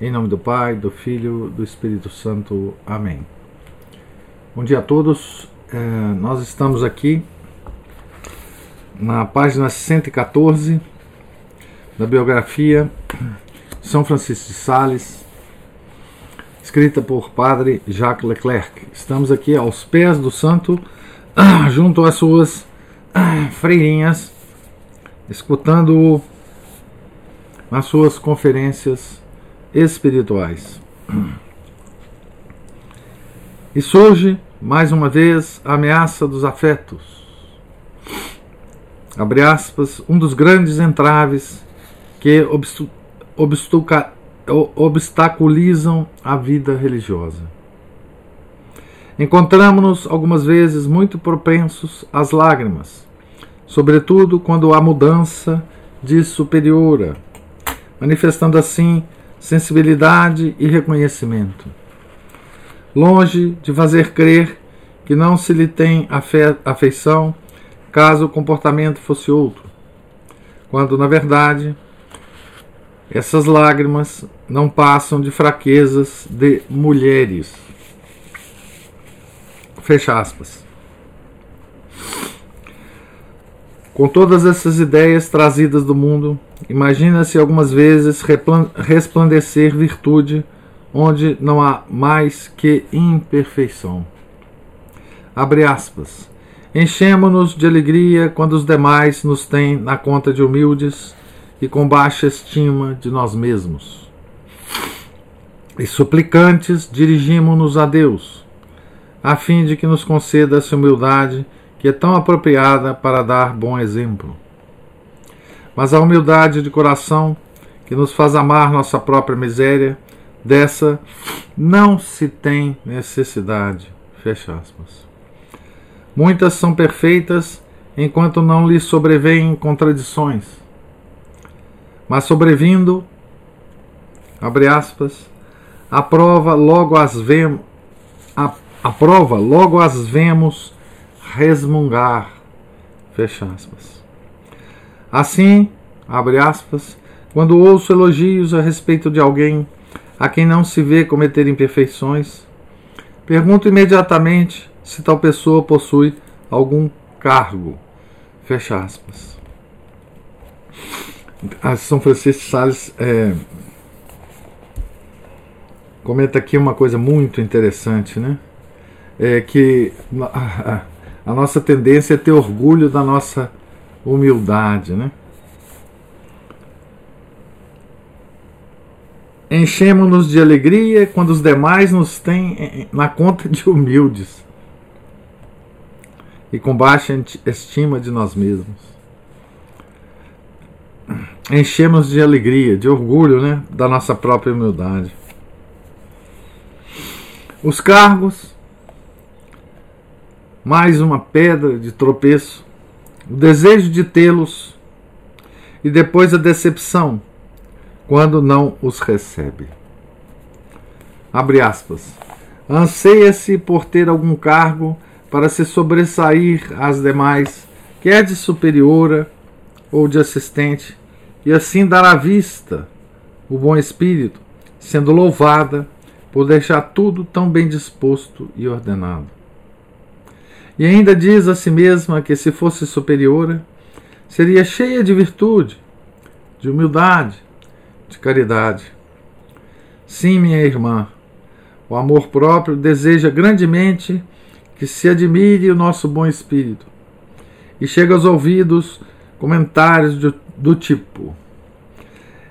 Em nome do Pai, do Filho, do Espírito Santo. Amém. Bom dia a todos. É, nós estamos aqui na página 114 da biografia São Francisco de Sales, escrita por Padre Jacques Leclerc. Estamos aqui aos pés do santo, junto às suas freirinhas, escutando nas suas conferências espirituais. E surge, mais uma vez, a ameaça dos afetos. Abre aspas, um dos grandes entraves que obstaculizam a vida religiosa. Encontramos-nos algumas vezes muito propensos às lágrimas, sobretudo quando há mudança de superiora, manifestando assim sensibilidade e reconhecimento. Longe de fazer crer que não se lhe tem afeição caso o comportamento fosse outro, quando na verdade essas lágrimas não passam de fraquezas de mulheres. Fecha aspas. Com todas essas ideias trazidas do mundo, imagina-se algumas vezes resplandecer virtude onde não há mais que imperfeição. Abre aspas. Enchemo-nos de alegria quando os demais nos têm na conta de humildes e com baixa estima de nós mesmos. E suplicantes dirigimo-nos a Deus, a fim de que nos conceda essa humildade que é tão apropriada para dar bom exemplo. Mas a humildade de coração, que nos faz amar nossa própria miséria, dessa não se tem necessidade. Fecha aspas. Muitas são perfeitas enquanto não lhes sobrevêm contradições. Mas sobrevindo, abre aspas, a prova logo as vemos, a, a prova logo as vemos resmungar. Fecha aspas. Assim, abre aspas, quando ouço elogios a respeito de alguém a quem não se vê cometer imperfeições, pergunto imediatamente se tal pessoa possui algum cargo. Fecha aspas. A São Francisco de Sales é, comenta aqui uma coisa muito interessante, né? É que a nossa tendência é ter orgulho da nossa humildade, né? Enchemos-nos de alegria quando os demais nos têm na conta de humildes e com baixa estima de nós mesmos. Enchemos de alegria, de orgulho, né, da nossa própria humildade. Os cargos mais uma pedra de tropeço, o desejo de tê-los e depois a decepção quando não os recebe. Abre aspas. Anseia-se por ter algum cargo para se sobressair às demais, quer de superiora ou de assistente, e assim dar à vista o bom espírito, sendo louvada por deixar tudo tão bem disposto e ordenado. E ainda diz a si mesma que, se fosse superiora, seria cheia de virtude, de humildade, de caridade. Sim, minha irmã, o amor próprio deseja grandemente que se admire o nosso bom espírito. E chega aos ouvidos comentários do, do tipo: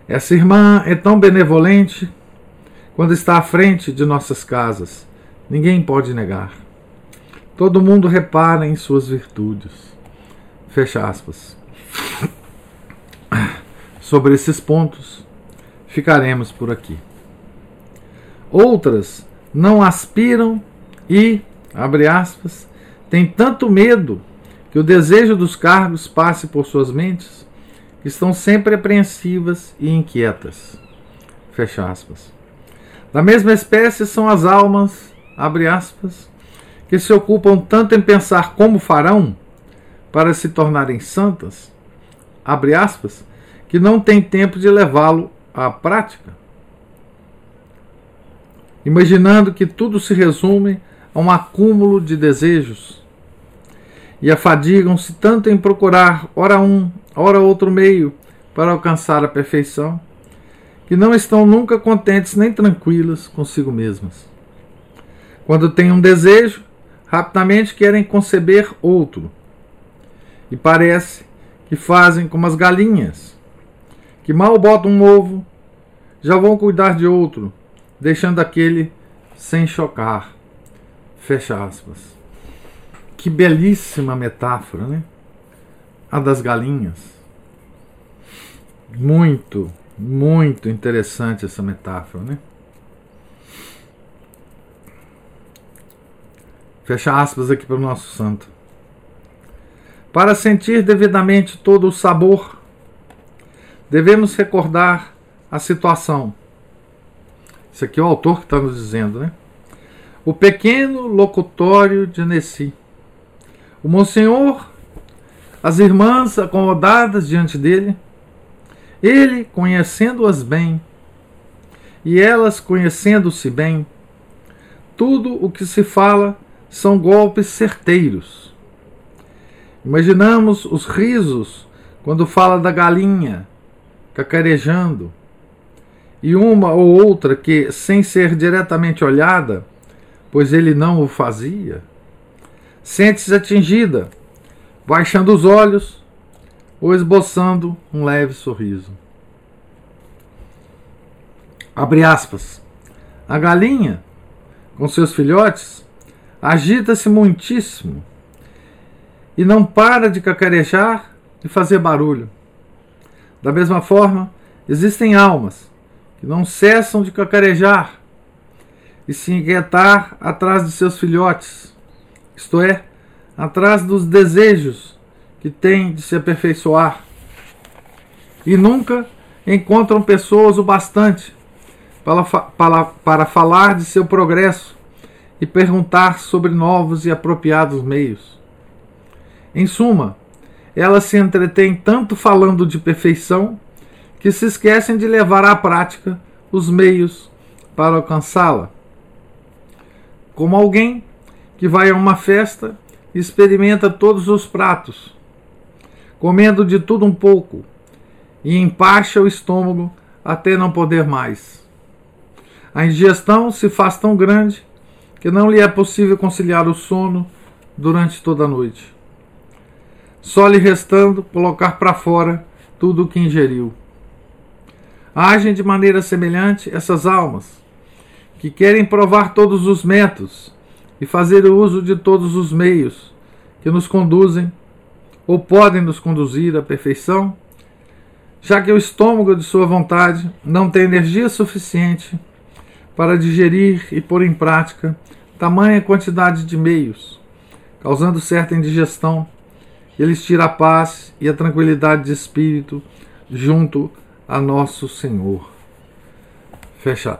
Essa irmã é tão benevolente quando está à frente de nossas casas, ninguém pode negar. Todo mundo repara em suas virtudes. Fecha aspas. Sobre esses pontos, ficaremos por aqui. Outras não aspiram e, abre aspas, têm tanto medo que o desejo dos cargos passe por suas mentes, que estão sempre apreensivas e inquietas. Fecha aspas. Da mesma espécie são as almas, abre aspas, que se ocupam tanto em pensar como farão para se tornarem santas, abre aspas, que não têm tempo de levá-lo à prática. Imaginando que tudo se resume a um acúmulo de desejos, e afadigam-se tanto em procurar, ora um, ora outro meio, para alcançar a perfeição, que não estão nunca contentes nem tranquilas consigo mesmas. Quando têm um desejo, rapidamente querem conceber outro. E parece que fazem como as galinhas, que mal botam um ovo, já vão cuidar de outro, deixando aquele sem chocar. Fecha aspas. Que belíssima metáfora, né? A das galinhas. Muito, muito interessante essa metáfora, né? Fecha aspas aqui para o nosso santo. Para sentir devidamente todo o sabor, devemos recordar a situação. Isso aqui é o autor que está nos dizendo, né? O pequeno locutório de Nessi. O Monsenhor, as irmãs acomodadas diante dele, ele conhecendo-as bem, e elas conhecendo-se bem, tudo o que se fala são golpes certeiros. Imaginamos os risos quando fala da galinha cacarejando, e uma ou outra que, sem ser diretamente olhada, pois ele não o fazia, sente-se atingida, baixando os olhos ou esboçando um leve sorriso. Abre aspas. A galinha, com seus filhotes, agita-se muitíssimo e não para de cacarejar e fazer barulho. Da mesma forma, existem almas que não cessam de cacarejar e se inquietar atrás de seus filhotes, isto é, atrás dos desejos que têm de se aperfeiçoar. E nunca encontram pessoas o bastante para, para, para falar de seu progresso e perguntar sobre novos e apropriados meios. Em suma, elas se entretêm tanto falando de perfeição que se esquecem de levar à prática os meios para alcançá-la. Como alguém que vai a uma festa e experimenta todos os pratos, comendo de tudo um pouco, e empacha o estômago até não poder mais. A ingestão se faz tão grande que não lhe é possível conciliar o sono durante toda a noite. Só lhe restando colocar para fora tudo o que ingeriu. Agem de maneira semelhante essas almas, que querem provar todos os métodos e fazer uso de todos os meios que nos conduzem ou podem nos conduzir à perfeição, já que o estômago de sua vontade não tem energia suficiente para digerir e pôr em prática tamanha quantidade de meios, causando certa indigestão, eles tiram a paz e a tranquilidade de espírito junto a nosso Senhor. Fecha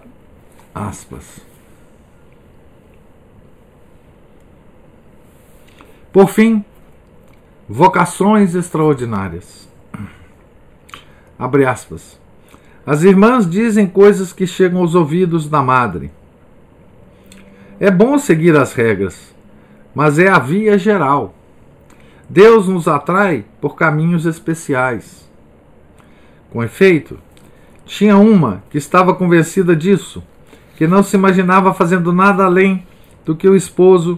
aspas. Por fim, vocações extraordinárias. Abre aspas. As irmãs dizem coisas que chegam aos ouvidos da madre. É bom seguir as regras, mas é a via geral. Deus nos atrai por caminhos especiais. Com efeito, tinha uma que estava convencida disso, que não se imaginava fazendo nada além do que o esposo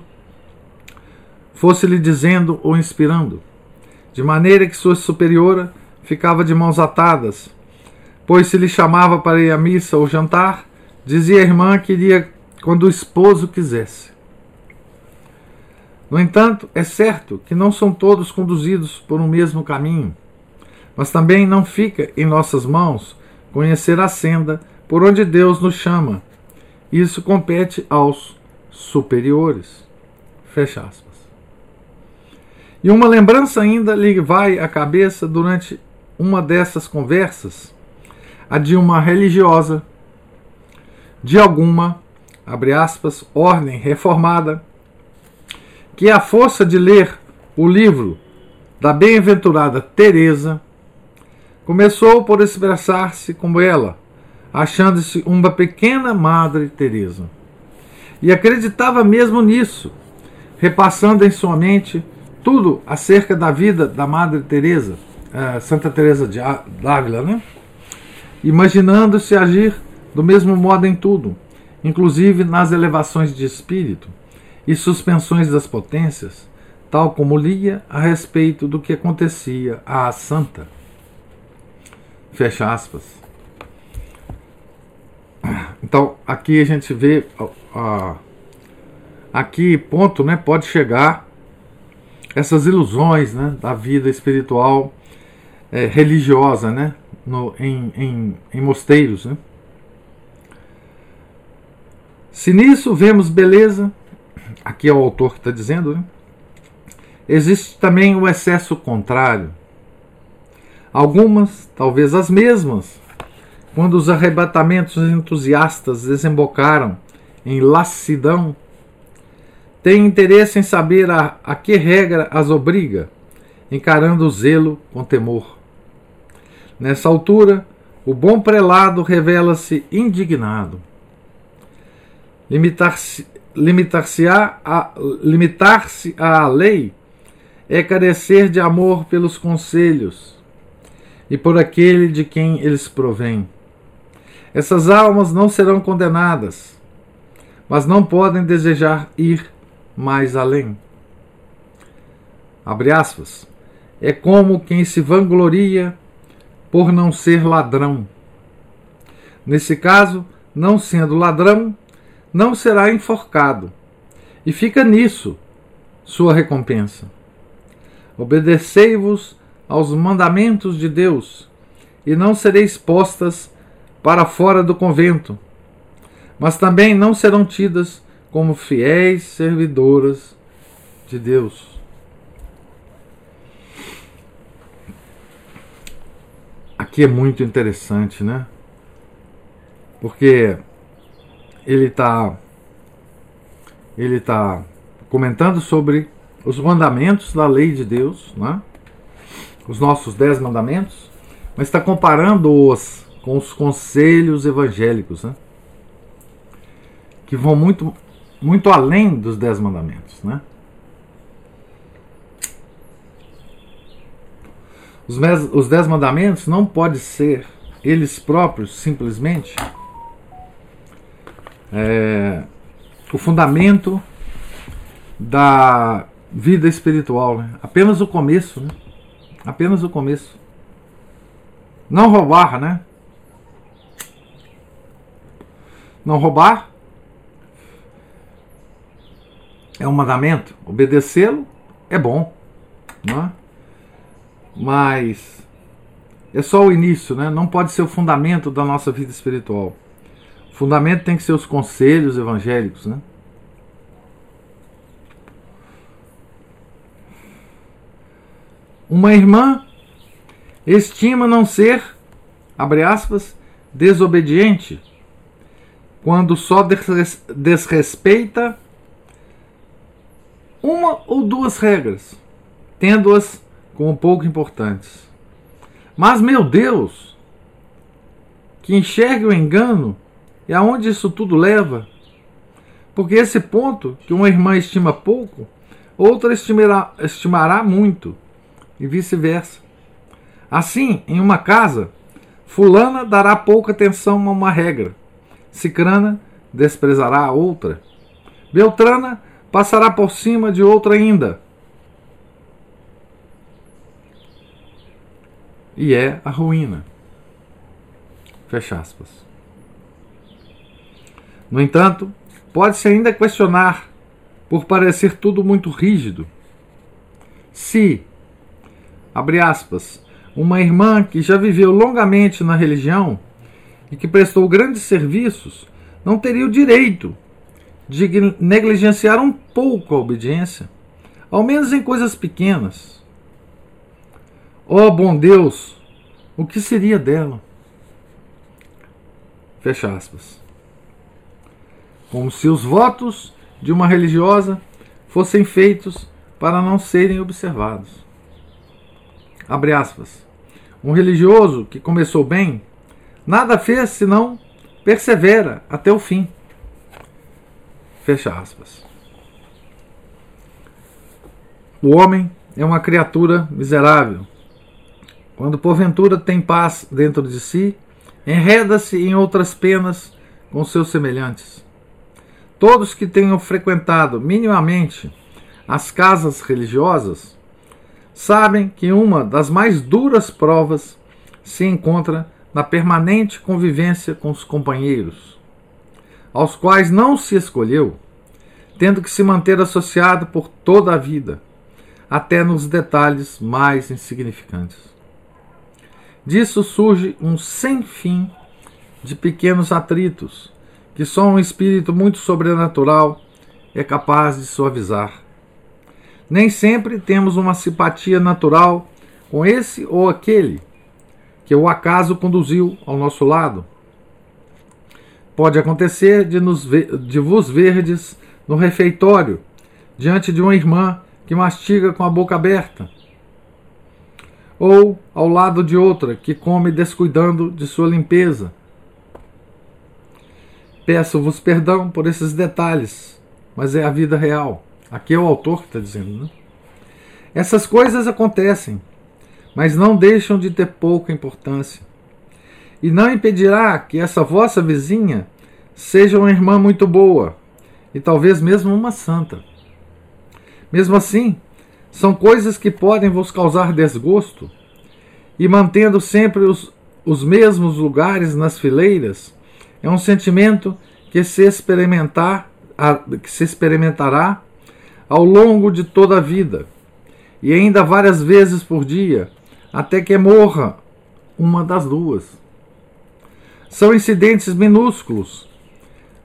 fosse lhe dizendo ou inspirando, de maneira que sua superiora ficava de mãos atadas, pois se lhe chamava para ir à missa ou jantar, dizia a irmã que iria quando o esposo quisesse. No entanto, é certo que não são todos conduzidos por um mesmo caminho. Mas também não fica em nossas mãos conhecer a senda por onde Deus nos chama isso compete aos superiores. Fecha aspas. E uma lembrança ainda lhe vai à cabeça durante uma dessas conversas, a de uma religiosa, de alguma, abre aspas, ordem reformada, que à força de ler o livro da bem-aventurada Teresa, começou por expressar-se como ela, achando-se uma pequena Madre Teresa. E acreditava mesmo nisso, repassando em sua mente tudo acerca da vida da Madre Teresa, uh, Santa Teresa de Ávila, né? Imaginando-se agir do mesmo modo em tudo, inclusive nas elevações de espírito e suspensões das potências, tal como lia a respeito do que acontecia à santa. Fecha aspas. Então, aqui a gente vê a, aqui ponto, né, pode chegar essas ilusões, né, da vida espiritual é, religiosa, né, no, em, em, em mosteiros, né. Se nisso vemos beleza, aqui é o autor que está dizendo, né, existe também o excesso contrário. Algumas, talvez as mesmas, quando os arrebatamentos entusiastas desembocaram em lassidão, têm interesse em saber a, a que regra as obriga, encarando o zelo com temor. Nessa altura, o bom prelado revela-se indignado. Limitar-se limitar-se a, limitar-se à lei é carecer de amor pelos conselhos e por aquele de quem eles provêm. Essas almas não serão condenadas, mas não podem desejar ir mais além. Abre aspas. É como quem se vangloria por não ser ladrão. Nesse caso, não sendo ladrão, não será enforcado. E fica nisso sua recompensa. Obedecei-vos aos mandamentos de Deus, e não sereis postas para fora do convento, mas também não serão tidas como fiéis servidoras de Deus. Aqui é muito interessante, né? Porque ele está ele está comentando sobre os mandamentos da lei de Deus, né? os nossos dez mandamentos, mas está comparando-os com os conselhos evangélicos, né? que vão muito, muito além dos dez mandamentos. Né? Os, os dez mandamentos não podem ser eles próprios simplesmente é, o fundamento da vida espiritual, né? apenas o começo, né? apenas o começo. Não roubar, né? Não roubar é um mandamento, obedecê-lo é bom, né? Mas é só o início, né? não pode ser o fundamento da nossa vida espiritual fundamento tem que ser os conselhos evangélicos, né? Uma irmã estima não ser, abre aspas, desobediente, quando só desrespeita uma ou duas regras, tendo-as como pouco importantes. Mas, meu Deus, que enxergue o engano e aonde isso tudo leva? Porque esse ponto que uma irmã estima pouco, outra estimará, estimará muito, e vice-versa. Assim, em uma casa, Fulana dará pouca atenção a uma regra, Cicrana desprezará a outra, Beltrana passará por cima de outra ainda. E é a ruína. Fecha aspas. No entanto, pode-se ainda questionar, por parecer tudo muito rígido, se, abre aspas, uma irmã que já viveu longamente na religião e que prestou grandes serviços não teria o direito de negligenciar um pouco a obediência, ao menos em coisas pequenas. Oh, bom Deus, o que seria dela? Fecha aspas. Como se os votos de uma religiosa fossem feitos para não serem observados. Abre aspas. Um religioso que começou bem, nada fez senão persevera até o fim. Fecha aspas. O homem é uma criatura miserável. Quando porventura tem paz dentro de si, enreda-se em outras penas com seus semelhantes. Todos que tenham frequentado minimamente as casas religiosas sabem que uma das mais duras provas se encontra na permanente convivência com os companheiros, aos quais não se escolheu, tendo que se manter associado por toda a vida, até nos detalhes mais insignificantes. Disso surge um sem fim de pequenos atritos que só um espírito muito sobrenatural é capaz de suavizar. Nem sempre temos uma simpatia natural com esse ou aquele que o acaso conduziu ao nosso lado. Pode acontecer de, nos ver, de vos verdes no refeitório, diante de uma irmã que mastiga com a boca aberta, ou ao lado de outra que come descuidando de sua limpeza Peço-vos perdão por esses detalhes, mas é a vida real. Aqui é o autor que está dizendo. Né? Essas coisas acontecem, mas não deixam de ter pouca importância. E não impedirá que essa vossa vizinha seja uma irmã muito boa, e talvez mesmo uma santa. Mesmo assim, são coisas que podem vos causar desgosto, e mantendo sempre os, os mesmos lugares nas fileiras, é um sentimento que se experimentar, que se experimentará ao longo de toda a vida e ainda várias vezes por dia, até que morra uma das duas. São incidentes minúsculos,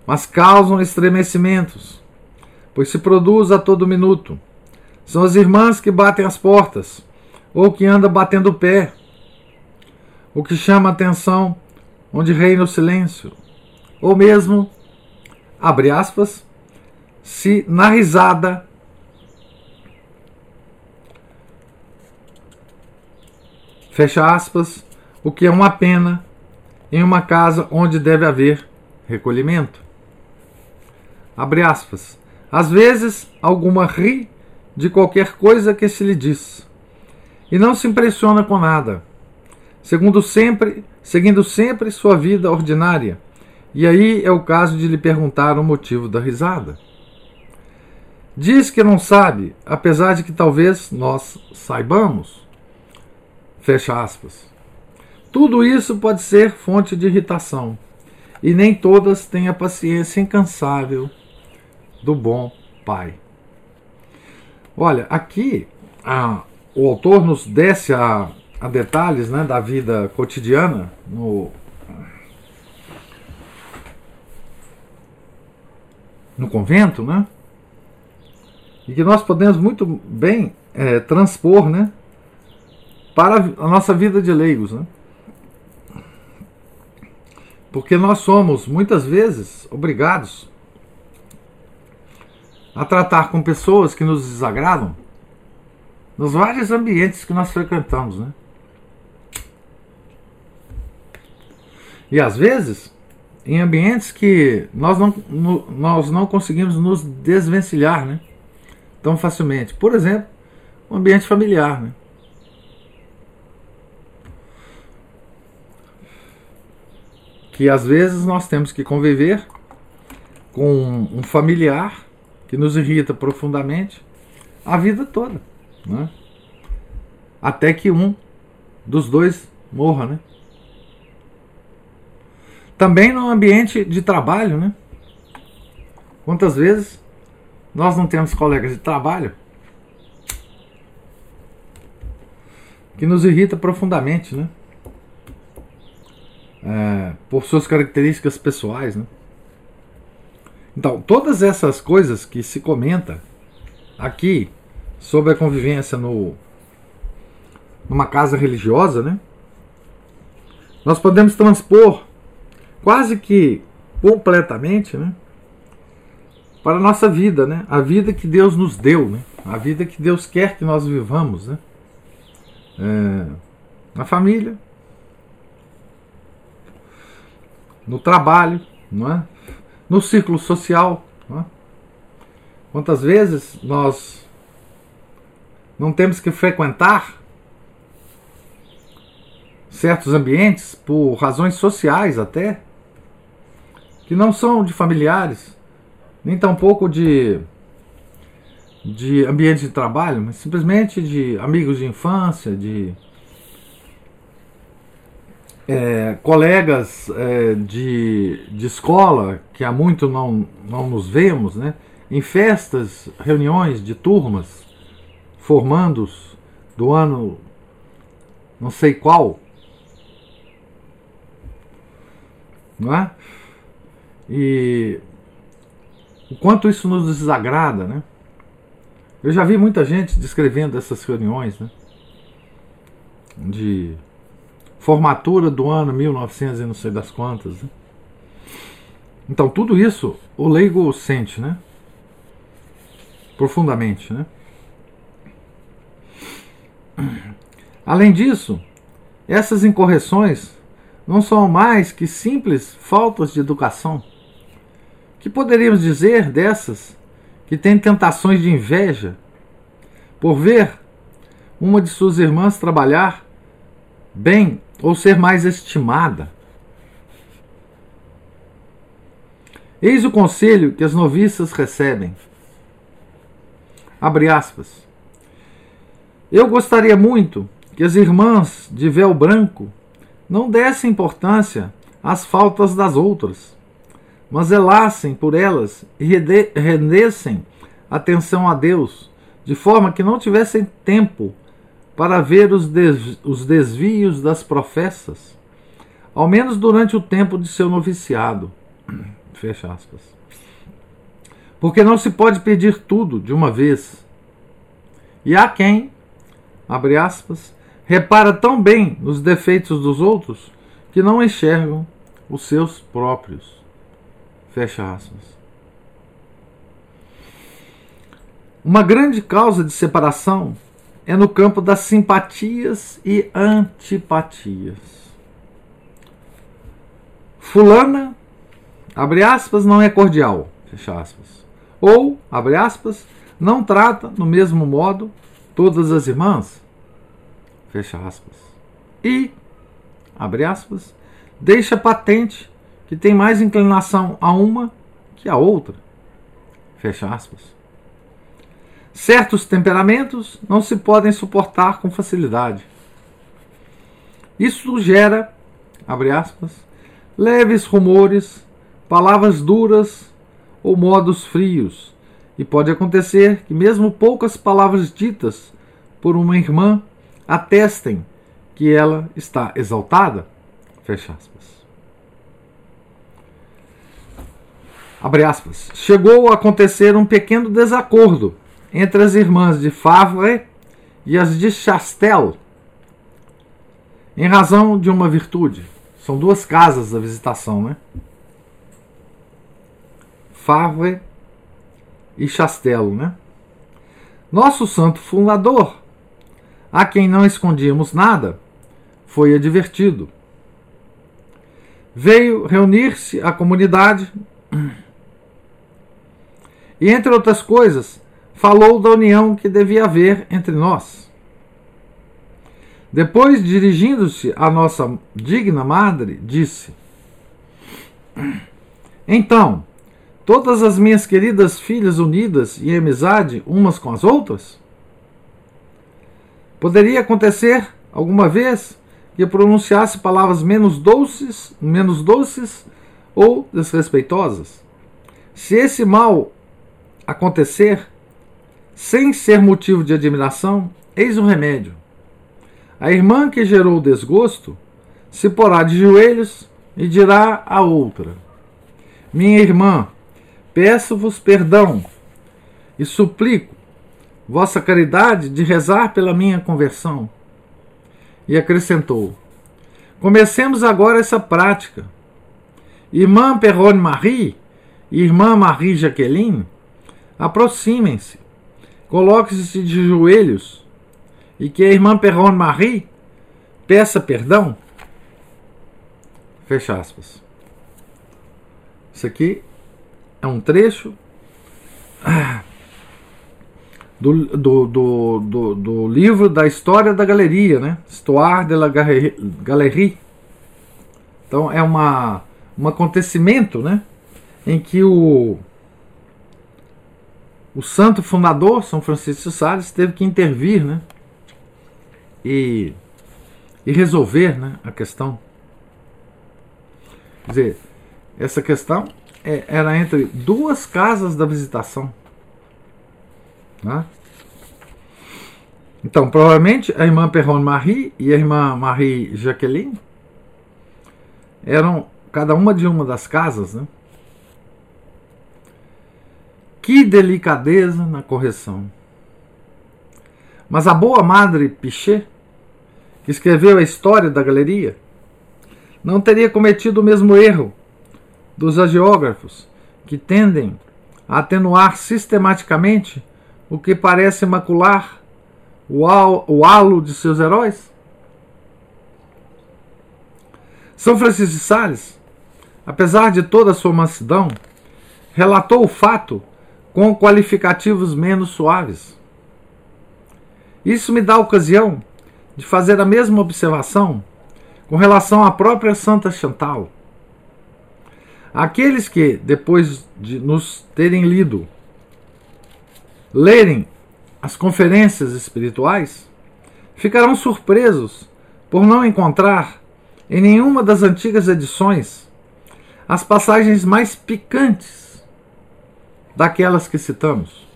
mas causam estremecimentos, pois se produz a todo minuto. São as irmãs que batem as portas, ou que andam batendo o pé. O que chama atenção, onde reina o silêncio ou mesmo, abre aspas, se na risada fecha aspas, o que é uma pena em uma casa onde deve haver recolhimento. Abre aspas. Às vezes, alguma ri de qualquer coisa que se lhe diz e não se impressiona com nada, segundo sempre, seguindo sempre sua vida ordinária e aí é o caso de lhe perguntar o motivo da risada. Diz que não sabe, apesar de que talvez nós saibamos. Fecha aspas. Tudo isso pode ser fonte de irritação, e nem todas têm a paciência incansável do bom pai. Olha, aqui a, o autor nos desce a, a detalhes né, da vida cotidiana no no convento, né? E que nós podemos muito bem é, transpor, né? Para a nossa vida de leigos, né? Porque nós somos muitas vezes obrigados a tratar com pessoas que nos desagradam nos vários ambientes que nós frequentamos, né? E às vezes em ambientes que nós não, nós não conseguimos nos desvencilhar né, tão facilmente. Por exemplo, um ambiente familiar. Né? Que às vezes nós temos que conviver com um familiar que nos irrita profundamente a vida toda. Né? Até que um dos dois morra, né? Também no ambiente de trabalho, né? Quantas vezes nós não temos colegas de trabalho que nos irrita profundamente, né? É, por suas características pessoais, né? Então, todas essas coisas que se comenta aqui sobre a convivência no numa casa religiosa, né? Nós podemos transpor quase que completamente, né? Para a nossa vida, né? A vida que Deus nos deu, né? A vida que Deus quer que nós vivamos, né? É, na família, no trabalho, não é? No círculo social. Não é? Quantas vezes nós não temos que frequentar certos ambientes por razões sociais até, que não são de familiares, nem tampouco de, de ambiente de trabalho, mas simplesmente de amigos de infância, de é, colegas é, de, de escola que há muito não, não nos vemos, né? em festas, reuniões de turmas, formandos do ano não sei qual, não é? E o quanto isso nos desagrada, né? Eu já vi muita gente descrevendo essas reuniões, né? De formatura do ano 1900 e não sei das quantas. Né? Então, tudo isso o leigo sente, né? Profundamente, né? Além disso, essas incorreções não são mais que simples faltas de educação. Que poderíamos dizer dessas que têm tentações de inveja por ver uma de suas irmãs trabalhar bem ou ser mais estimada? Eis o conselho que as noviças recebem. Abre aspas. Eu gostaria muito que as irmãs de véu branco não dessem importância às faltas das outras, mas zelassem por elas e rendessem atenção a Deus, de forma que não tivessem tempo para ver os, os desvios das professas, ao menos durante o tempo de seu noviciado. Fecha aspas. Porque não se pode pedir tudo de uma vez. E há quem, abre aspas, repara tão bem nos defeitos dos outros que não enxergam os seus próprios. Fecha aspas. Uma grande causa de separação é no campo das simpatias e antipatias. Fulana, abre aspas, não é cordial, fecha aspas. Ou, abre aspas, não trata no mesmo modo todas as irmãs, fecha aspas. E, abre aspas, deixa patente que tem mais inclinação a uma que a outra, fecha aspas. Certos temperamentos não se podem suportar com facilidade. Isso gera, abre aspas, leves rumores, palavras duras ou modos frios, e pode acontecer que mesmo poucas palavras ditas por uma irmã atestem que ela está exaltada. Fecha aspas. Abre aspas. Chegou a acontecer um pequeno desacordo entre as irmãs de Favre e as de Chastel, em razão de uma virtude. São duas casas da visitação, né? Favre e Chastelo, né? Nosso santo fundador, a quem não escondíamos nada, foi advertido. Veio reunir-se a comunidade e, entre outras coisas, falou da união que devia haver entre nós. Depois, dirigindo-se à nossa digna madre, disse: Então, todas as minhas queridas filhas unidas em amizade umas com as outras? Poderia acontecer alguma vez que pronunciasse palavras menos doces, menos doces ou desrespeitosas? Se esse mal acontecer, sem ser motivo de admiração, eis o remédio. A irmã que gerou o desgosto se porá de joelhos e dirá à outra: Minha irmã, peço-vos perdão e suplico vossa caridade de rezar pela minha conversão. E acrescentou: Comecemos agora essa prática. Irmã Perrone Marie e irmã Marie Jaqueline, aproximem-se, coloquem-se de joelhos e que a irmã Perrone Marie peça perdão. Fecha aspas. Isso aqui é um trecho do, do, do, do, do livro da história da galeria, né? Histoire de la Galerie. Então é uma, um acontecimento, né? Em que o, o santo fundador, São Francisco de Sales, teve que intervir, né? E, e resolver né, a questão. Quer dizer, essa questão é, era entre duas casas da visitação. Né? Então, provavelmente a irmã Perron Marie e a irmã Marie Jacqueline eram cada uma de uma das casas, né? Que delicadeza na correção. Mas a boa madre Pichet, que escreveu a história da galeria, não teria cometido o mesmo erro dos agiógrafos, que tendem a atenuar sistematicamente o que parece macular o, halo de seus heróis? São Francisco de Sales, apesar de toda a sua mansidão, relatou o fato com qualificativos menos suaves. Isso me dá a ocasião de fazer a mesma observação com relação à própria Santa Chantal. Aqueles que, depois de nos terem lido, lerem as conferências espirituais, ficarão surpresos por não encontrar em nenhuma das antigas edições as passagens mais picantes daquelas que citamos.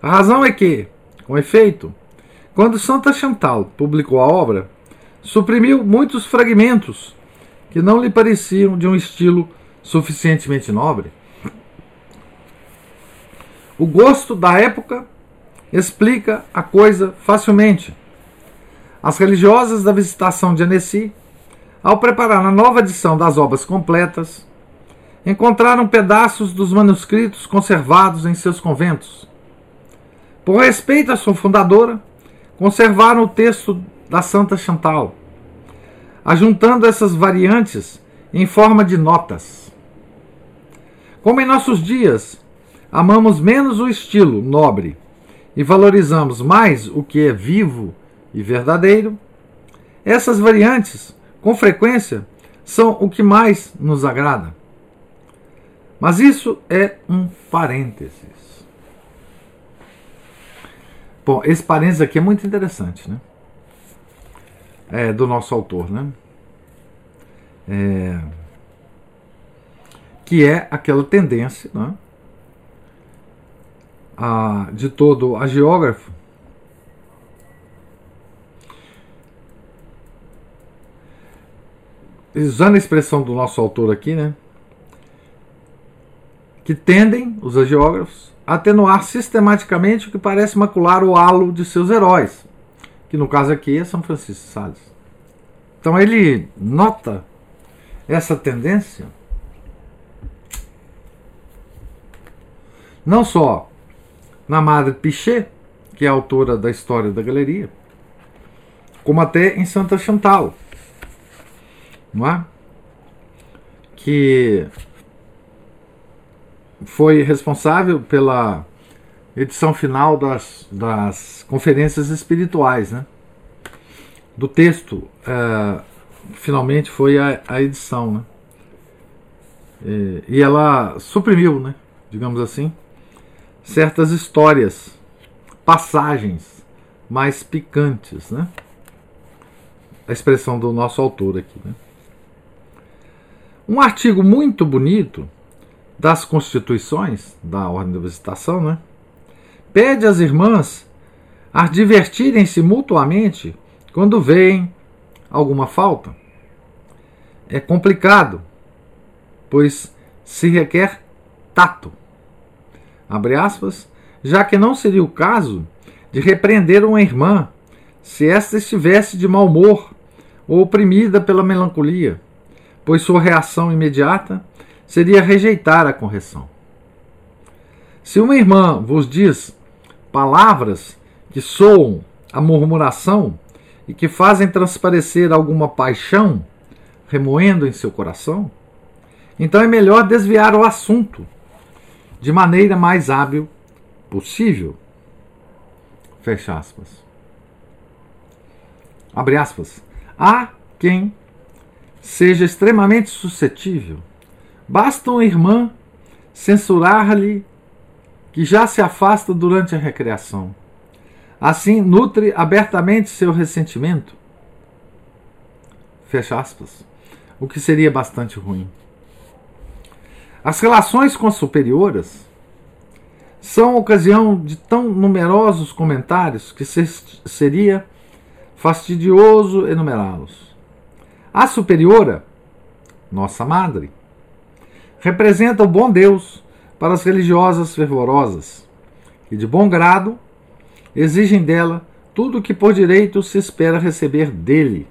A razão é que, com efeito, quando Santa Chantal publicou a obra, suprimiu muitos fragmentos que não lhe pareciam de um estilo suficientemente nobre. O gosto da época explica a coisa facilmente. As religiosas da visitação de Annecy, ao preparar a nova edição das obras completas, encontraram pedaços dos manuscritos conservados em seus conventos. Por respeito à sua fundadora, conservaram o texto da Santa Chantal, ajuntando essas variantes em forma de notas. Como em nossos dias, amamos menos o estilo nobre e valorizamos mais o que é vivo e verdadeiro, essas variantes, com frequência, são o que mais nos agrada. Mas isso é um parênteses. Bom, esse parênteses aqui é muito interessante, né? É, do nosso autor, né? É, que é aquela tendência, né? a, de todo a geógrafo, usando a expressão do nosso autor aqui, né? Que tendem, os geógrafos, a atenuar sistematicamente o que parece macular o halo de seus heróis, que no caso aqui é São Francisco de Sales. Então ele nota essa tendência não só na Madre Pichet, que é autora da história da galeria, como até em Santa Chantal, não é? que foi responsável pela edição final das, das conferências espirituais, né? do texto, é, finalmente foi a, a edição, né? E, e ela suprimiu, né? digamos assim, certas histórias, passagens mais picantes, né? A expressão do nosso autor aqui, né? Um artigo muito bonito das Constituições da Ordem da Visitação, né? Pede às irmãs a divertirem-se mutuamente quando veem alguma falta. É complicado, pois se requer tato. Abre aspas, já que não seria o caso de repreender uma irmã se esta estivesse de mau humor ou oprimida pela melancolia, pois sua reação imediata seria rejeitar a correção. Se uma irmã vos diz palavras que soam a murmuração e que fazem transparecer alguma paixão remoendo em seu coração, então é melhor desviar o assunto de maneira mais hábil possível. Fecha aspas. Abre aspas. Há quem seja extremamente suscetível. Basta uma irmã censurar-lhe que já se afasta durante a recreação. Assim, nutre abertamente seu ressentimento. Fecha aspas. O que seria bastante ruim. As relações com as superioras são ocasião de tão numerosos comentários que seria fastidioso enumerá-los. A superiora, nossa madre, representa o bom Deus para as religiosas fervorosas, que de bom grado exigem dela tudo o que por direito se espera receber dele,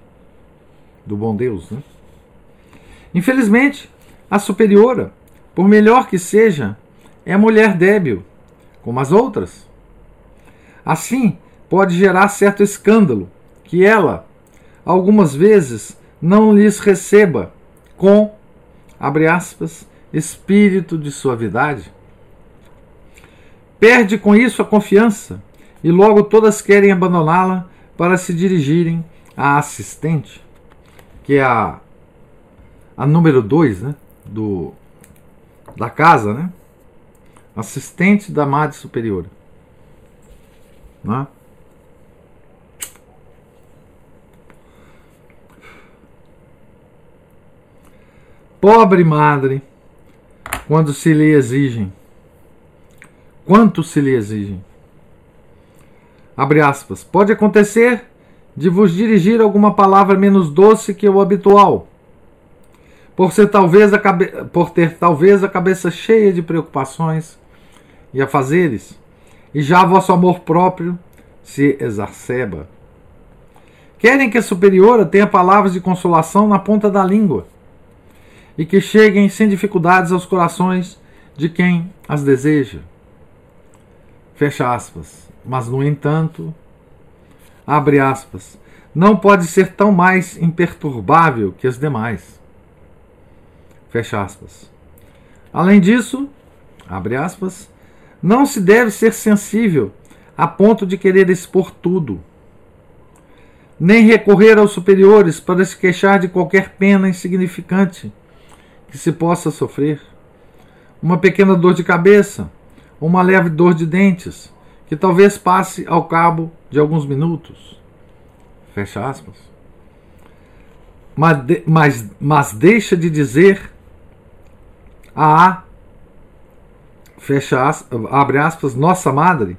do bom Deus. Né? Infelizmente, a superiora, por melhor que seja, é mulher débil, como as outras. Assim, pode gerar certo escândalo que ela, algumas vezes, não lhes receba com, abre aspas, espírito de suavidade. Perde com isso a confiança e logo todas querem abandoná-la para se dirigirem à assistente, que é a, a número 2 né, do, da casa, né? assistente da Madre Superior. Né? Pobre madre, quando se lhe exigem. Quanto se lhe exigem? Abre aspas. Pode acontecer de vos dirigir alguma palavra menos doce que o habitual, por, ser talvez a cabe... por ter talvez a cabeça cheia de preocupações e afazeres, e já vosso amor próprio se exacerba. Querem que a superiora tenha palavras de consolação na ponta da língua e que cheguem sem dificuldades aos corações de quem as deseja. Fecha aspas. Mas, no entanto, abre aspas, não pode ser tão mais imperturbável que as demais. Fecha aspas. Além disso, abre aspas, não se deve ser sensível a ponto de querer expor tudo, nem recorrer aos superiores para se queixar de qualquer pena insignificante que se possa sofrer. Uma pequena dor de cabeça, uma leve dor de dentes, que talvez passe ao cabo de alguns minutos. Fecha aspas. Mas, mas, mas deixa de dizer a fecha abre aspas, nossa madre,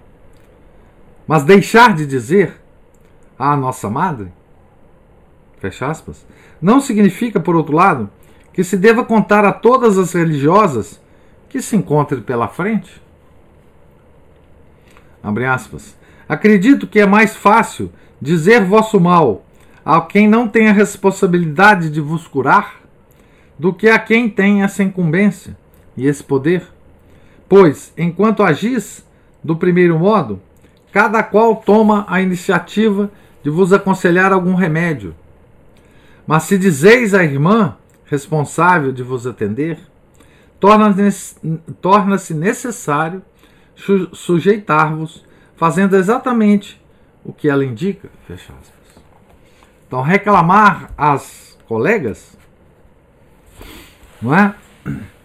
mas deixar de dizer a nossa madre, fecha aspas, não significa, por outro lado, que se deva contar a todas as religiosas que se encontrem pela frente? Abre aspas. Acredito que é mais fácil dizer vosso mal a quem não tem a responsabilidade de vos curar do que a quem tem essa incumbência e esse poder. Pois, enquanto agis do primeiro modo, cada qual toma a iniciativa de vos aconselhar algum remédio. Mas se dizeis à irmã responsável de vos atender, torna-se necessário sujeitar-vos, fazendo exatamente o que ela indica. Fecha aspas. Então, reclamar às colegas não é?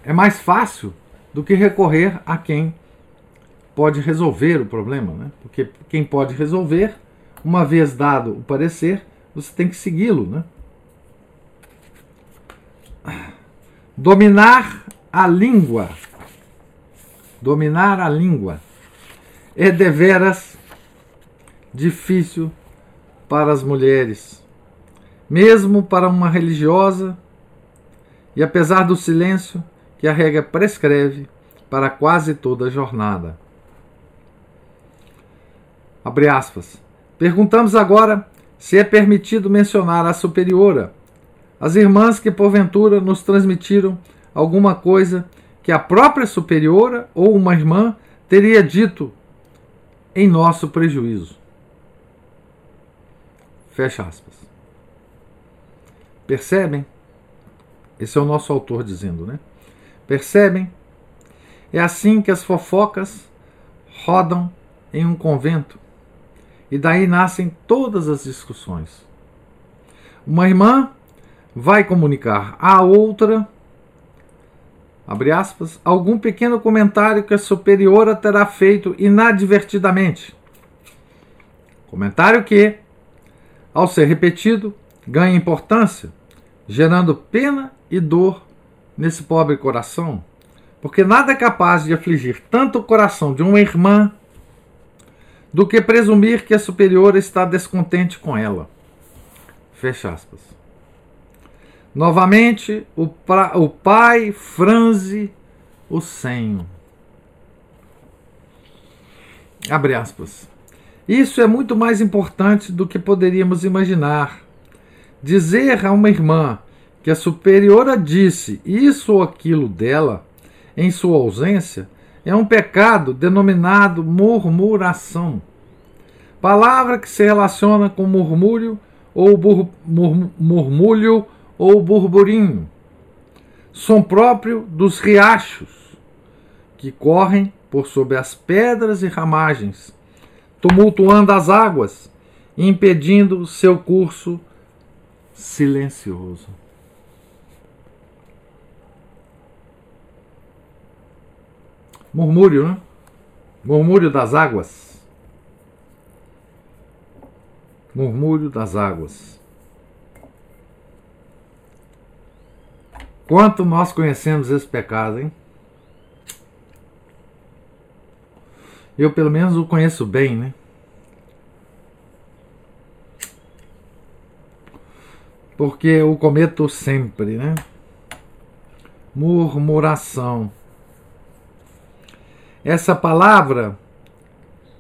é mais fácil do que recorrer a quem pode resolver o problema, né? porque quem pode resolver, uma vez dado o parecer, você tem que segui-lo. Né? Dominar a língua. Dominar a língua é deveras difícil para as mulheres, mesmo para uma religiosa, e apesar do silêncio que a regra prescreve, para quase toda a jornada. Abre aspas. Perguntamos agora se é permitido mencionar a superiora, as irmãs que porventura nos transmitiram alguma coisa que a própria superiora ou uma irmã teria dito em nosso prejuízo. Fecha aspas. Percebem? Esse é o nosso autor dizendo, né? Percebem? É assim que as fofocas rodam em um convento. E daí nascem todas as discussões. Uma irmã vai comunicar à outra, abre aspas, algum pequeno comentário que a superiora terá feito inadvertidamente. Comentário que, ao ser repetido, ganha importância, gerando pena e dor nesse pobre coração, porque nada é capaz de afligir tanto o coração de uma irmã do que presumir que a superior está descontente com ela. Fecha aspas. Novamente, o, pra, o pai franze o senho. Abre aspas. Isso é muito mais importante do que poderíamos imaginar. Dizer a uma irmã que a superiora disse isso ou aquilo dela em sua ausência é um pecado denominado murmuração. Palavra que se relaciona com murmúrio ou murmúrio ou burburinho. Som próprio dos riachos que correm por sobre as pedras e ramagens, tumultuando as águas, impedindo seu curso silencioso. Murmúrio, né? Murmúrio das águas. Murmúrio das águas. Quanto nós conhecemos esse pecado, hein? Eu, pelo menos, o conheço bem, né? Porque eu cometo sempre, né? Murmuração. Essa palavra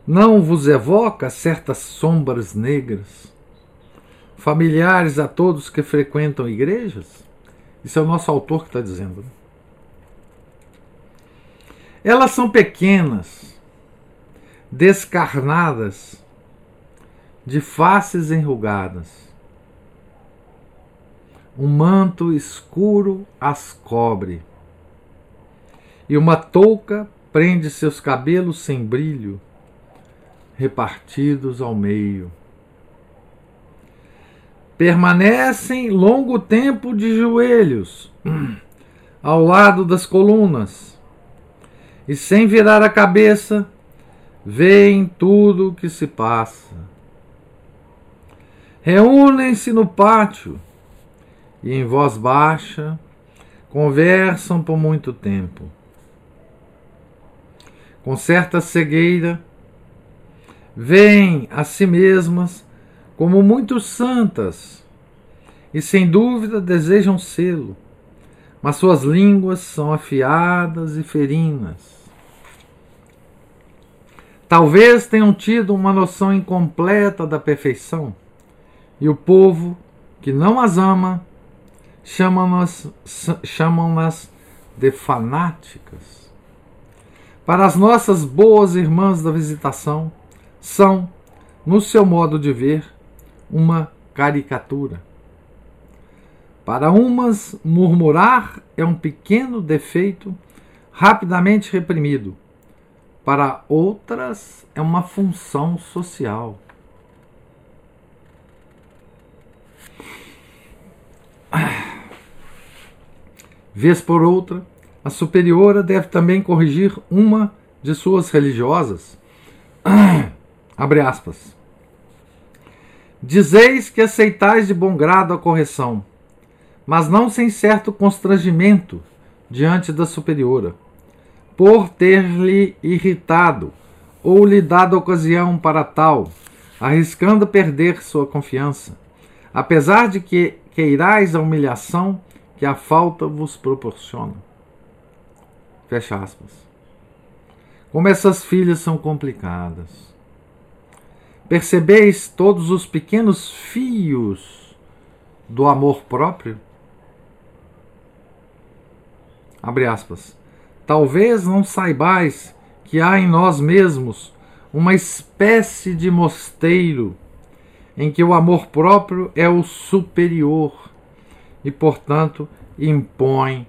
não vos evoca certas sombras negras, familiares a todos que frequentam igrejas? Isso é o nosso autor que está dizendo. Né? Elas são pequenas, descarnadas, de faces enrugadas. Um manto escuro as cobre, e uma touca prende seus cabelos sem brilho, repartidos ao meio. Permanecem longo tempo de joelhos, ao lado das colunas, e sem virar a cabeça, veem tudo o que se passa. Reúnem-se no pátio e, em voz baixa, conversam por muito tempo com certa cegueira, veem a si mesmas como muito santas e sem dúvida desejam sê-lo, mas suas línguas são afiadas e ferinas. Talvez tenham tido uma noção incompleta da perfeição, e o povo que não as ama chamam-nas chamam de fanáticas para as nossas boas irmãs da visitação, são, no seu modo de ver, uma caricatura. Para umas, murmurar é um pequeno defeito rapidamente reprimido. Para outras, é uma função social. Vez por outra, a superiora deve também corrigir uma de suas religiosas. Abre aspas. Dizeis que aceitais de bom grado a correção, mas não sem certo constrangimento diante da superiora, por ter-lhe irritado ou lhe dado ocasião para tal, arriscando perder sua confiança, apesar de que queirais a humilhação que a falta vos proporciona. Fecha aspas. Como essas filhas são complicadas. Percebeis todos os pequenos fios do amor próprio? Abre aspas. Talvez não saibais que há em nós mesmos uma espécie de mosteiro em que o amor próprio é o superior e, portanto, impõe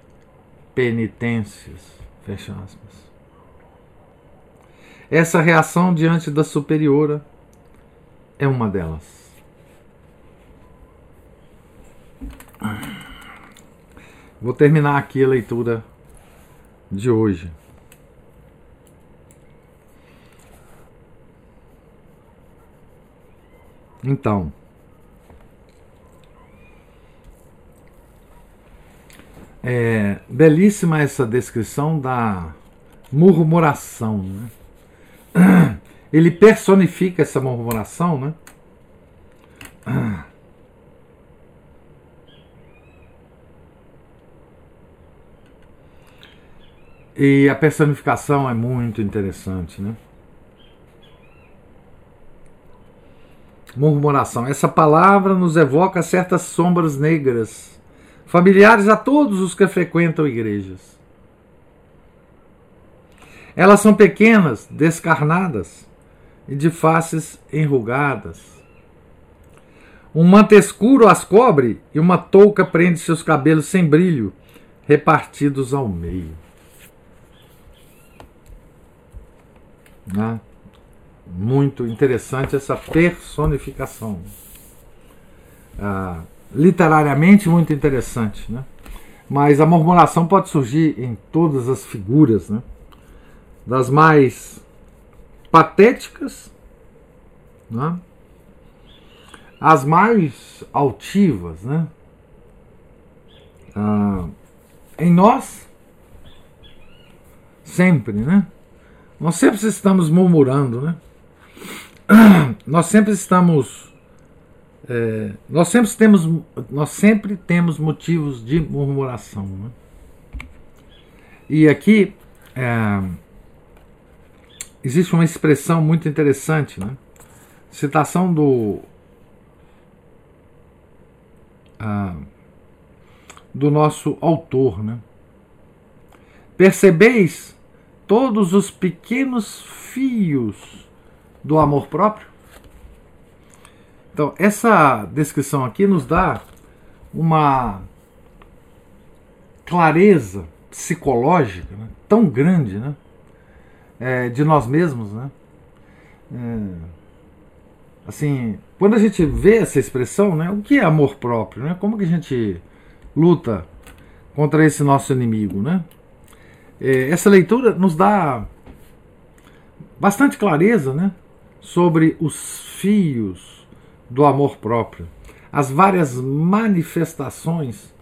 penitências. Fecha aspas. Essa reação diante da superiora é uma delas. Vou terminar aqui a leitura de hoje. Então, é belíssima essa descrição da murmuração. Né? Ele personifica essa murmuração, né? E a personificação é muito interessante, né? Murmuração. Essa palavra nos evoca certas sombras negras, familiares a todos os que frequentam igrejas. Elas são pequenas, descarnadas e de faces enrugadas. Um manto escuro as cobre e uma touca prende seus cabelos sem brilho, repartidos ao meio. Né? Muito interessante essa personificação. Ah, literariamente, muito interessante. Né? Mas a murmuração pode surgir em todas as figuras, né? das mais patéticas, né? as mais altivas. Né? Ah, em nós, sempre, né? Nós sempre estamos murmurando, né? Nós sempre estamos. É, nós sempre temos nós sempre temos motivos de murmuração né? e aqui é, existe uma expressão muito interessante né? citação do ah, do nosso autor né? percebeis todos os pequenos fios do amor próprio? Então, essa descrição aqui nos dá uma clareza psicológica né, tão grande né, é, de nós mesmos. Né? É, assim, quando a gente vê essa expressão, né, o que é amor próprio? Né? Como que a gente luta contra esse nosso inimigo? Né? É, essa leitura nos dá bastante clareza né, sobre os fios do amor próprio, as várias manifestações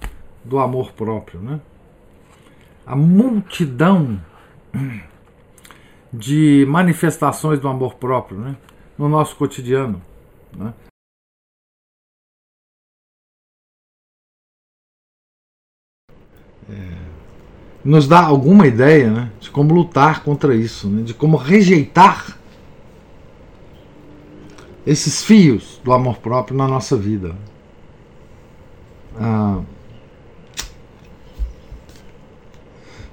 do amor próprio, né? A multidão de manifestações do amor próprio, né? No nosso cotidiano, né? É, nos dá alguma ideia né, de como lutar contra isso, né, de como rejeitar esses fios do amor próprio na nossa vida. Ah,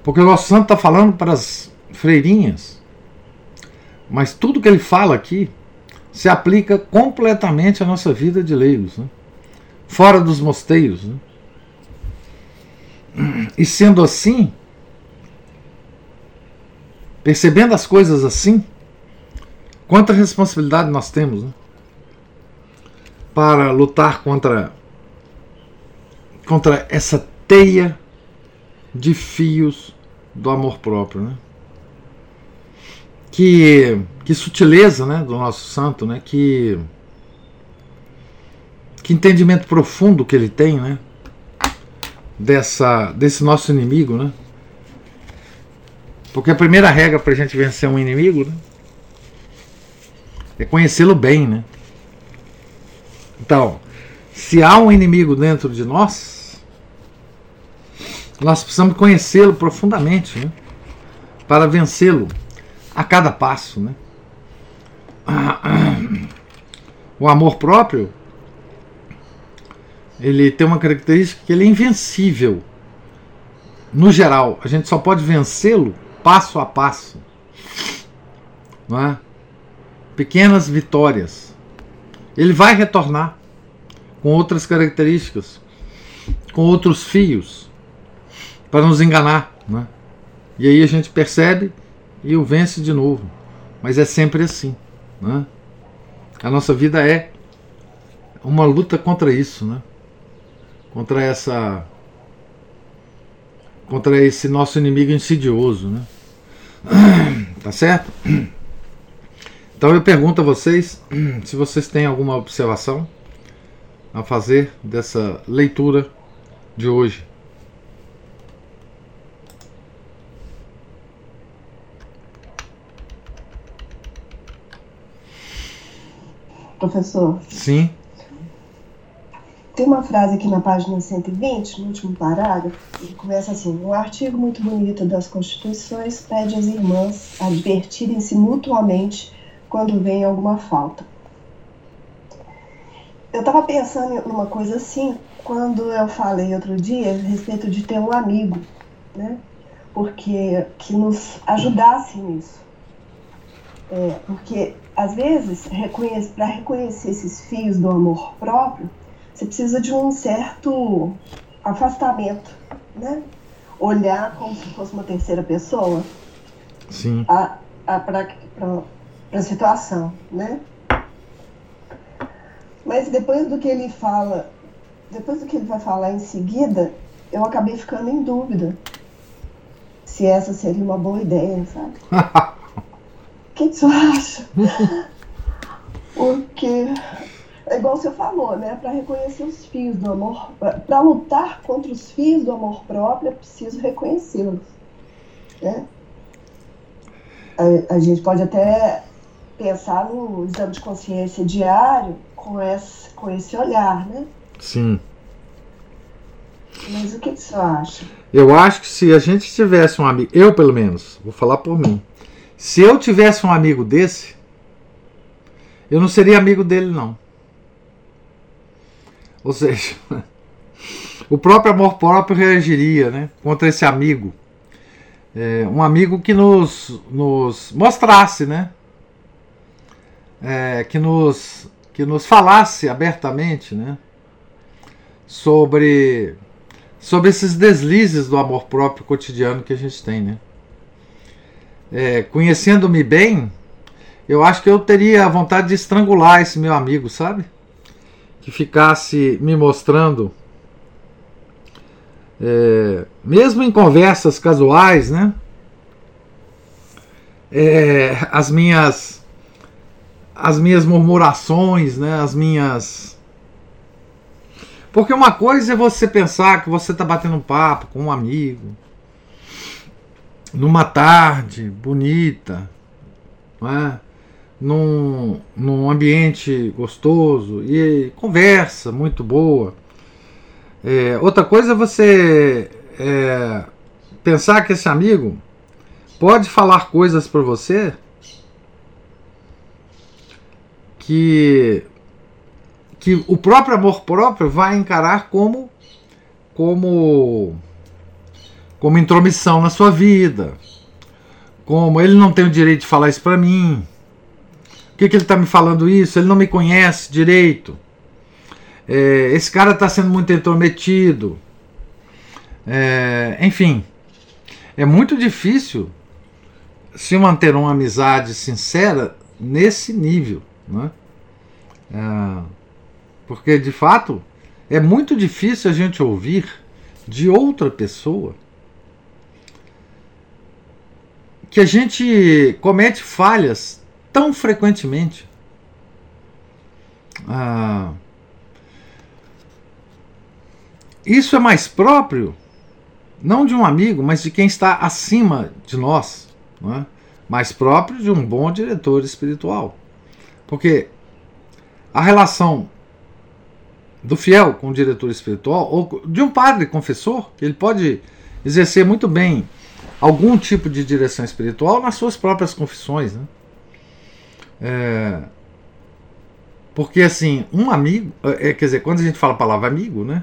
porque o nosso santo está falando para as freirinhas, mas tudo que ele fala aqui se aplica completamente à nossa vida de leigos, né? fora dos mosteiros. Né? E sendo assim, percebendo as coisas assim, quanta responsabilidade nós temos. Né? para lutar contra contra essa teia de fios do amor próprio, né? Que que sutileza, né, do nosso santo, né? Que que entendimento profundo que ele tem, né? Dessa desse nosso inimigo, né? Porque a primeira regra para a gente vencer um inimigo, né? É conhecê-lo bem, né? Então, se há um inimigo dentro de nós, nós precisamos conhecê-lo profundamente né? para vencê-lo. A cada passo, né? O amor próprio ele tem uma característica que ele é invencível. No geral, a gente só pode vencê-lo passo a passo. Não é? Pequenas vitórias. Ele vai retornar com outras características, com outros fios, para nos enganar. Né? E aí a gente percebe e o vence de novo. Mas é sempre assim. Né? A nossa vida é uma luta contra isso, né? contra essa contra esse nosso inimigo insidioso, né? Tá certo? Então eu pergunto a vocês se vocês têm alguma observação a fazer dessa leitura de hoje. Professor. Sim. Tem uma frase aqui na página 120, no último parágrafo, que começa assim: Um artigo muito bonito das Constituições pede às irmãs advertirem-se mutuamente quando vem alguma falta. Eu estava pensando numa coisa assim quando eu falei outro dia a respeito de ter um amigo, né? Porque que nos ajudasse nisso. É, porque às vezes para reconhecer esses fios do amor próprio você precisa de um certo afastamento, né? Olhar como se fosse uma terceira pessoa. Sim. A, a, para a situação, né? Mas depois do que ele fala, depois do que ele vai falar em seguida, eu acabei ficando em dúvida se essa seria uma boa ideia, sabe? O que, que você acha? Porque é igual você falou, né? Para reconhecer os fios do amor, para lutar contra os fios do amor próprio, é preciso reconhecê-los. Né? A, a, gente pode até pensar no exame de consciência diário com esse, com esse olhar, né? Sim. Mas o que, que você acha? Eu acho que se a gente tivesse um amigo, eu pelo menos, vou falar por mim, se eu tivesse um amigo desse, eu não seria amigo dele, não. Ou seja, o próprio amor próprio reagiria né, contra esse amigo. É, um amigo que nos, nos mostrasse, né? É, que, nos, que nos falasse abertamente né, sobre, sobre esses deslizes do amor próprio cotidiano que a gente tem. Né? É, Conhecendo-me bem, eu acho que eu teria vontade de estrangular esse meu amigo, sabe? que ficasse me mostrando, é, mesmo em conversas casuais, né? É, as minhas as minhas murmurações, né? As minhas porque uma coisa é você pensar que você está batendo um papo com um amigo numa tarde bonita, é? num, num ambiente gostoso e conversa muito boa. É, outra coisa é você é, pensar que esse amigo pode falar coisas para você que que o próprio amor próprio vai encarar como como como intromissão na sua vida, como ele não tem o direito de falar isso para mim, que, que ele está me falando isso? Ele não me conhece direito. É, esse cara está sendo muito intrometido. É, enfim, é muito difícil se manter uma amizade sincera nesse nível. Né? É, porque, de fato, é muito difícil a gente ouvir de outra pessoa que a gente comete falhas tão frequentemente. Ah, isso é mais próprio, não de um amigo, mas de quem está acima de nós, não é? mais próprio de um bom diretor espiritual. Porque a relação do fiel com o diretor espiritual, ou de um padre confessor, ele pode exercer muito bem algum tipo de direção espiritual nas suas próprias confissões. Né? É, porque assim, um amigo, é, quer dizer, quando a gente fala a palavra amigo, né,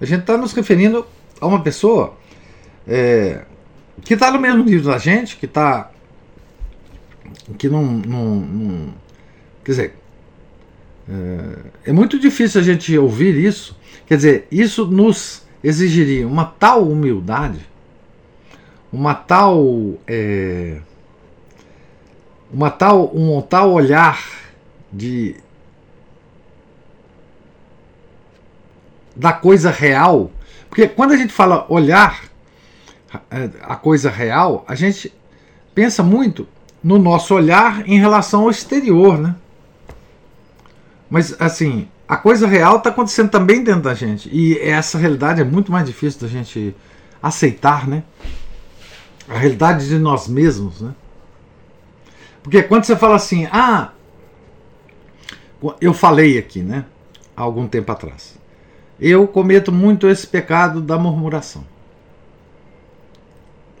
a gente está nos referindo a uma pessoa é, que está no mesmo nível da gente, que está. que não, não, não. Quer dizer, é, é muito difícil a gente ouvir isso. Quer dizer, isso nos exigiria uma tal humildade, uma tal. É, uma tal um tal olhar de da coisa real. Porque quando a gente fala olhar é, a coisa real, a gente pensa muito no nosso olhar em relação ao exterior, né? Mas assim, a coisa real está acontecendo também dentro da gente. E essa realidade é muito mais difícil da gente aceitar, né? A realidade de nós mesmos, né? Porque quando você fala assim, ah, eu falei aqui, né? Há algum tempo atrás eu cometo muito esse pecado da murmuração.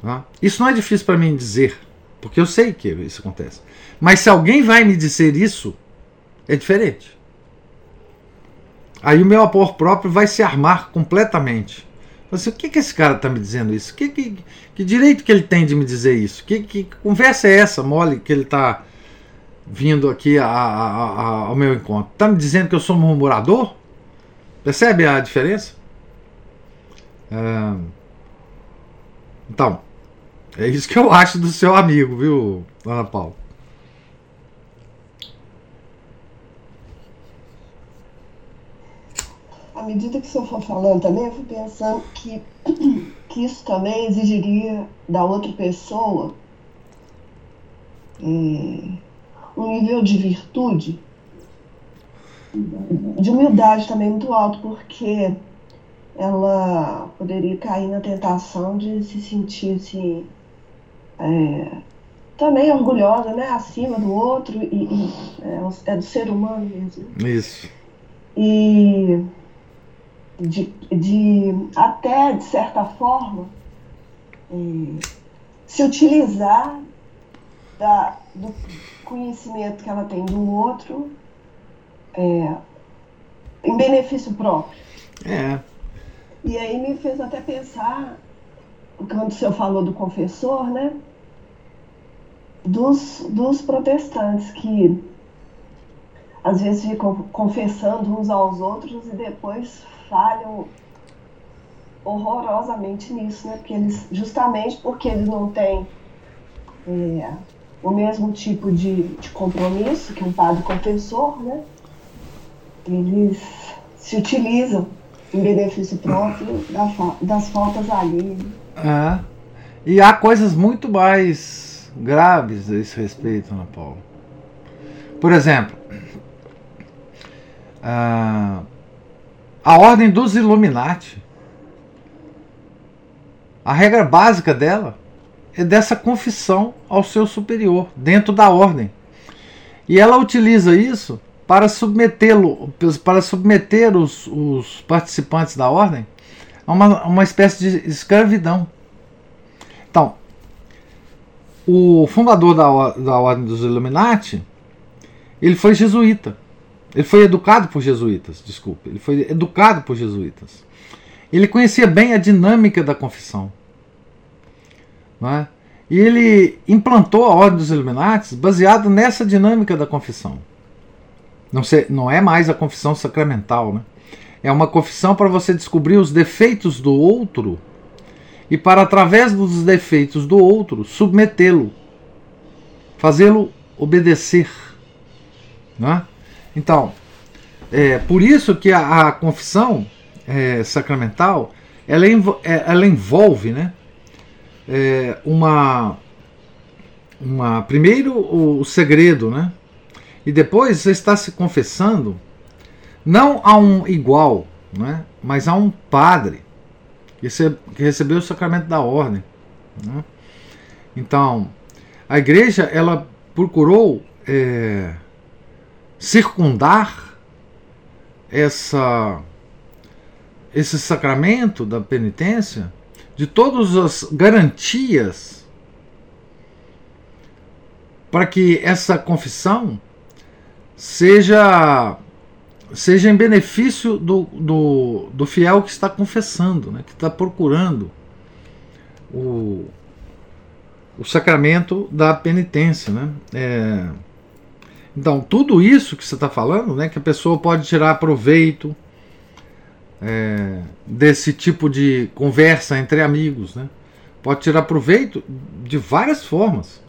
Tá? Isso não é difícil para mim dizer, porque eu sei que isso acontece. Mas se alguém vai me dizer isso, é diferente. Aí o meu amor próprio vai se armar completamente. Assim, o que, que esse cara está me dizendo isso? Que, que, que, direito que ele tem de me dizer isso? Que, que conversa é essa, mole, que ele está vindo aqui a, a, a, ao meu encontro? Está me dizendo que eu sou um murmurador? Percebe a diferença? É... Então, é isso que eu acho do seu amigo, viu, Ana Paula? Medida que o senhor for falando também, eu fui pensando que, que isso também exigiria da outra pessoa é, um nível de virtude de humildade também muito alto, porque ela poderia cair na tentação de se sentir assim, é, também orgulhosa, né? Acima do outro, e, e é, é, do ser humano mesmo. Isso. E de, de até, de certa forma, é, se utilizar da, do conhecimento que ela tem do outro é, em benefício próprio. É. E aí me fez até pensar, quando o senhor falou do confessor, né? Dos, dos protestantes que às vezes ficam confessando uns aos outros e depois falham horrorosamente nisso, né? Porque eles, justamente porque eles não têm é, o mesmo tipo de, de compromisso que um padre confessor, né? eles se utilizam em benefício próprio das faltas alheias. É. E há coisas muito mais graves a esse respeito, Ana Paula. Por exemplo, a, a ordem dos Illuminati. A regra básica dela é dessa confissão ao seu superior, dentro da ordem. E ela utiliza isso para submetê-lo, para submeter os, os, participantes da ordem a uma, uma espécie de escravidão. Então, o fundador da, da ordem dos Illuminati, ele foi jesuíta. Ele foi educado por jesuítas, desculpe. Ele foi educado por jesuítas. Ele conhecia bem a dinâmica da confissão. Não é? E ele implantou a ordem dos Illuminati baseado nessa dinâmica da confissão. Não, não é mais a confissão sacramental, né? É uma confissão para você descobrir os defeitos do outro e para, através dos defeitos do outro, submetê-lo, fazê-lo obedecer. Né? Então, é por isso que a, a confissão é, sacramental ela, envolve, é, ela envolve né, é, uma, uma. Primeiro, o, o segredo, né? E depois você está se confessando não a um igual, né, mas a um padre que, recebeu o sacramento da ordem. Né? Então, a igreja ela procurou é, circundar essa, esse sacramento da penitência de todas as garantias para que essa confissão seja seja em benefício do, do, do fiel que está confessando, né, que está procurando o, o sacramento da penitência. Né? É, então, tudo isso que você está falando, né, que a pessoa pode tirar proveito é, desse tipo de conversa entre amigos, né? pode tirar proveito de várias formas,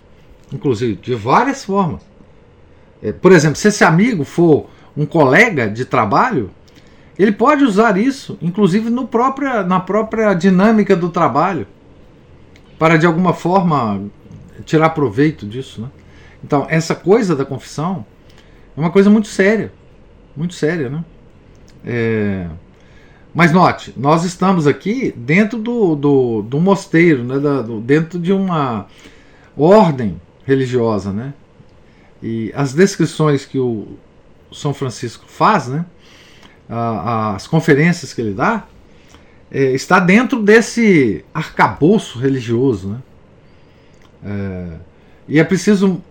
inclusive de várias formas. É, por exemplo, se esse amigo for um colega de trabalho, ele pode usar isso, inclusive no própria, na própria dinâmica do trabalho, para de alguma forma tirar proveito disso. Né? Então, essa coisa da confissão é uma coisa muito séria, muito séria, né? É... Mas note, nós estamos aqui dentro do, do, do mosteiro, né? Da, do, dentro de uma ordem religiosa, né? E as descrições que o São Francisco faz, né? as conferências que ele dá, é, está dentro desse arcabouço religioso. Né? É, e é preciso.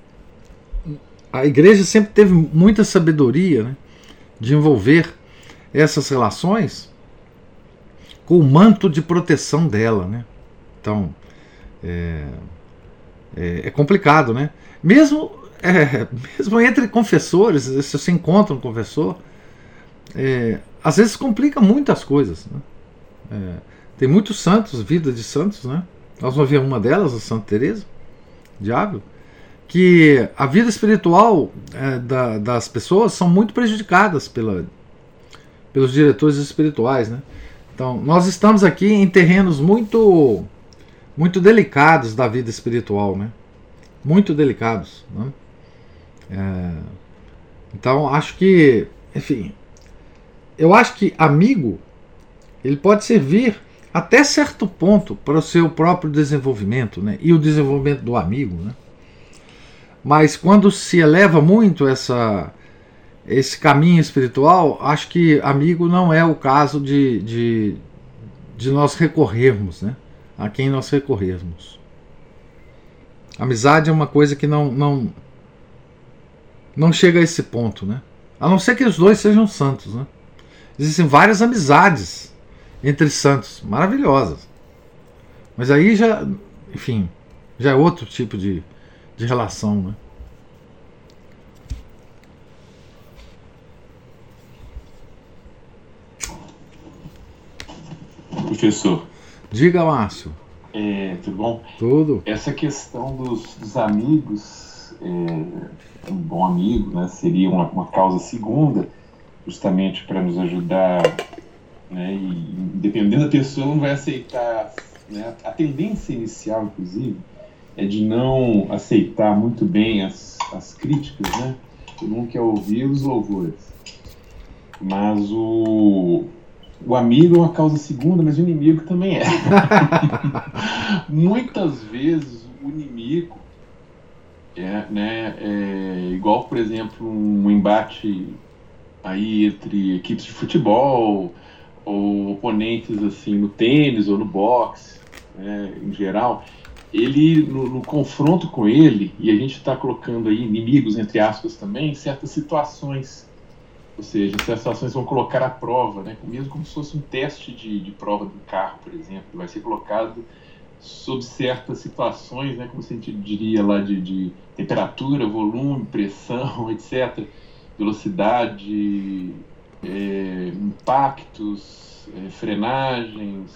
A igreja sempre teve muita sabedoria né, de envolver essas relações com o manto de proteção dela. Né? Então, é, é, é complicado, né? Mesmo é, mesmo entre confessores, se você encontra um confessor, é, às vezes complica muitas coisas. Né? É, tem muitos santos, vida de santos, né? Nós vamos ver uma delas, a Santa Teresa de Ávila, que a vida espiritual é, da, das pessoas são muito prejudicadas pela, pelos diretores espirituais, né? Então, nós estamos aqui em terrenos muito muito delicados da vida espiritual, né? Muito delicados, né? É, então acho que, enfim, eu acho que amigo ele pode servir até certo ponto para o seu próprio desenvolvimento, né? E o desenvolvimento do amigo, né? Mas quando se eleva muito essa esse caminho espiritual, acho que amigo não é o caso de, de, de nós recorrermos, né? A quem nós recorrermos. Amizade é uma coisa que não, não não chega a esse ponto, né? A não ser que os dois sejam santos, né? Existem várias amizades entre santos, maravilhosas. Mas aí já, enfim, já é outro tipo de, de relação, né? Professor. Diga, Márcio. É, tudo bom? Tudo. Essa questão dos, dos amigos é, um bom amigo, né? seria uma, uma causa segunda, justamente para nos ajudar, né? e dependendo da pessoa, não vai aceitar. Né? A tendência inicial, inclusive, é de não aceitar muito bem as, as críticas, né? Todo mundo quer ouvir os louvores. Mas o, o amigo é uma causa segunda, mas o inimigo também é. Muitas vezes o inimigo é, né, é, igual, por exemplo, um embate aí entre equipes de futebol ou oponentes assim no tênis ou no boxe, né, em geral, ele no, no, confronto com ele e a gente está colocando aí inimigos entre aspas também certas situações, ou seja, essas situações vão colocar à prova, né, mesmo como se fosse um teste de, de prova do carro, por exemplo, vai ser colocado sob certas situações, né, como a gente diria lá de, de temperatura, volume, pressão, etc., velocidade, é, impactos, é, frenagens,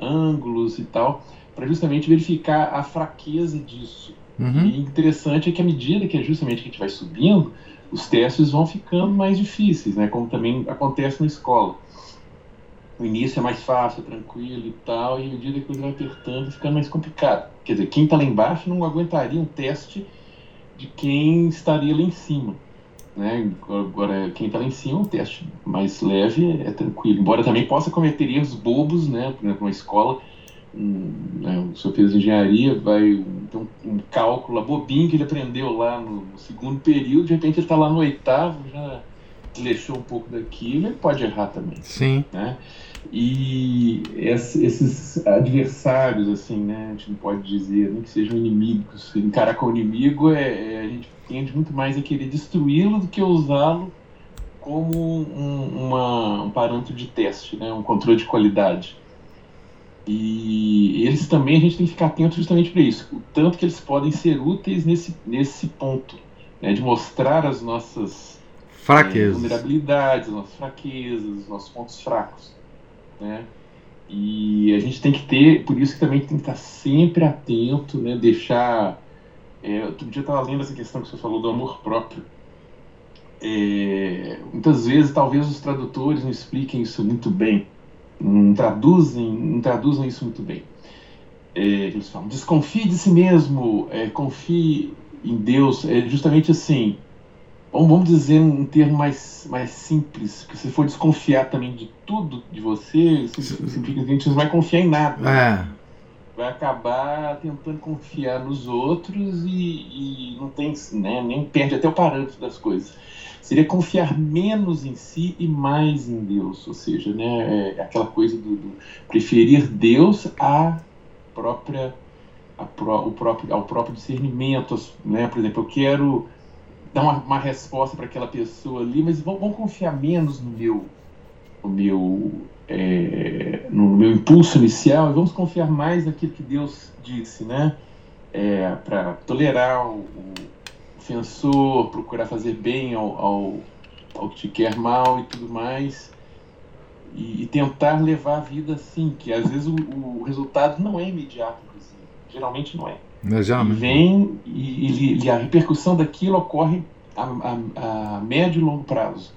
ângulos e tal, para justamente verificar a fraqueza disso. Uhum. E interessante é que à medida que é justamente que a gente vai subindo, os testes vão ficando mais difíceis, né, como também acontece na escola o início é mais fácil, tranquilo e tal, e à medida que ele vai apertando, ficando mais complicado. Quer dizer, quem está lá embaixo não aguentaria um teste de quem estaria lá em cima. Né? Agora, quem está lá em cima, um teste mais leve é tranquilo. Embora também possa cometer erros bobos, né? Por exemplo, uma escola, um, né, o senhor fez engenharia, vai ter um, cálculo bobinho que ele aprendeu lá no, no segundo período, de repente ele está lá no oitavo, já desleixou um pouco daquilo, ele pode errar também. Sim. Né? E esses adversários, assim, né, a gente não pode dizer nem que sejam inimigos. Encarar com o inimigo, é, é a gente tende muito mais a querer destruí-lo do que usá-lo como um, uma, um parâmetro de teste, né, um controle de qualidade. E eles também a gente tem que ficar atento justamente para isso, o tanto que eles podem ser úteis nesse, nesse ponto, né, de mostrar as nossas fraquezas, é, vulnerabilidades, as nossas fraquezas, os nossos pontos fracos, né? E a gente tem que ter, por isso que também tem que estar sempre atento, né? Deixar. É, outro dia eu estava lendo essa questão que você falou do amor próprio. É, muitas vezes, talvez os tradutores não expliquem isso muito bem, não traduzem, não traduzem isso muito bem. É, eles falam, desconfie de si mesmo, é, confie em Deus. É justamente assim, vamos, dizer um termo mais, mais simples, que se for desconfiar também de tudo de você, simplesmente você não vai confiar em nada. É. Vai acabar tentando confiar nos outros e, e não tem, né, nem perde até o parâmetro das coisas. Seria confiar menos em si e mais em Deus, ou seja, né, é aquela coisa do, do preferir Deus à própria, pro, o próprio, ao próprio discernimento, né? Por exemplo, eu quero dar uma, uma resposta para aquela pessoa ali, mas vão, confiar menos no meu, no meu, é, no meu impulso inicial e vamos confiar mais naquilo que Deus disse, né? É, para tolerar o, o, ofensor, procurar fazer bem ao, ao, ao, que te quer mal e tudo mais. E, e, tentar levar a vida assim, que às vezes o, o resultado não é imediato, geralmente não é. Já, e vem e, e, a repercussão daquilo ocorre a, a, a, médio e longo prazo.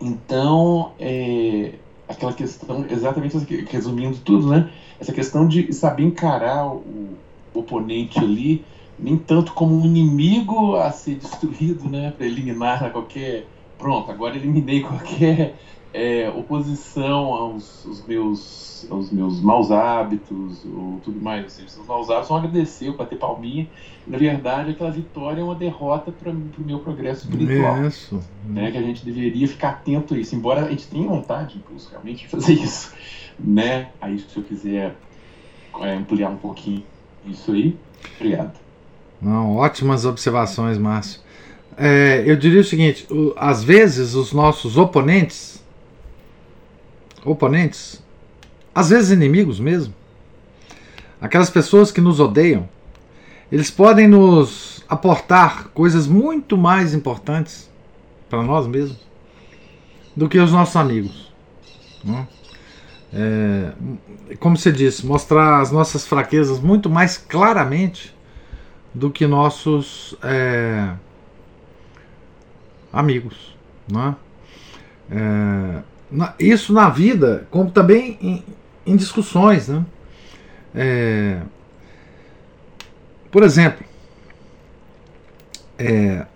Então, é, aquela questão, exatamente resumindo tudo, né? Essa questão de saber encarar o, o oponente ali, nem tanto como um inimigo a ser destruído, né? Para eliminar qualquer. Pronto, agora eliminei qualquer é, oposição aos, aos, meus, aos meus maus hábitos ou tudo mais. Ou seja, os maus hábitos vão agradecer, bater palminha. Na verdade, aquela vitória é uma derrota para o meu progresso espiritual. Isso. Né, que a gente deveria ficar atento a isso. Embora a gente tenha vontade, realmente, de fazer isso. Né? Aí, se eu quiser é, ampliar um pouquinho isso aí, obrigado. Não, ótimas observações, Márcio. É, eu diria o seguinte: o, às vezes os nossos oponentes oponentes, às vezes inimigos mesmo, aquelas pessoas que nos odeiam, eles podem nos aportar coisas muito mais importantes para nós mesmos do que os nossos amigos. Né? É, como você disse, mostrar as nossas fraquezas muito mais claramente do que nossos é, amigos. Né? É, isso na vida, como também em, em discussões. Né? É, por exemplo, é,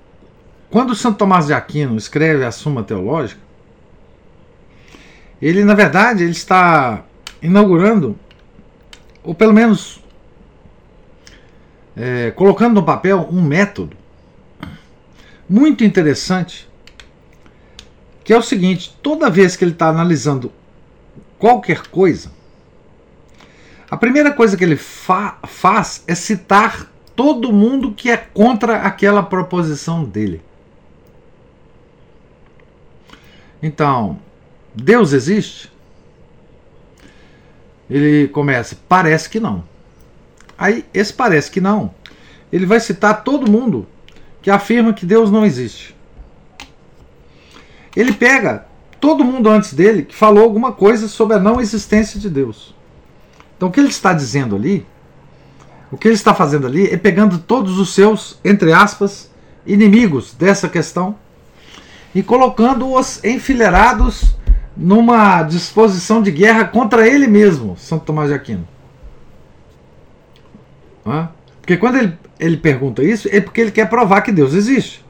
quando Santo Tomás de Aquino escreve a Suma Teológica, ele na verdade ele está inaugurando, ou pelo menos é, colocando no papel um método muito interessante que é o seguinte: toda vez que ele está analisando qualquer coisa, a primeira coisa que ele fa faz é citar todo mundo que é contra aquela proposição dele. Então, Deus existe? Ele começa, parece que não. Aí, esse parece que não, ele vai citar todo mundo que afirma que Deus não existe. Ele pega todo mundo antes dele que falou alguma coisa sobre a não existência de Deus. Então o que ele está dizendo ali, o que ele está fazendo ali é pegando todos os seus, entre aspas, inimigos dessa questão e colocando-os enfileirados numa disposição de guerra contra ele mesmo, Santo Tomás de Aquino. Porque quando ele, ele pergunta isso, é porque ele quer provar que Deus existe.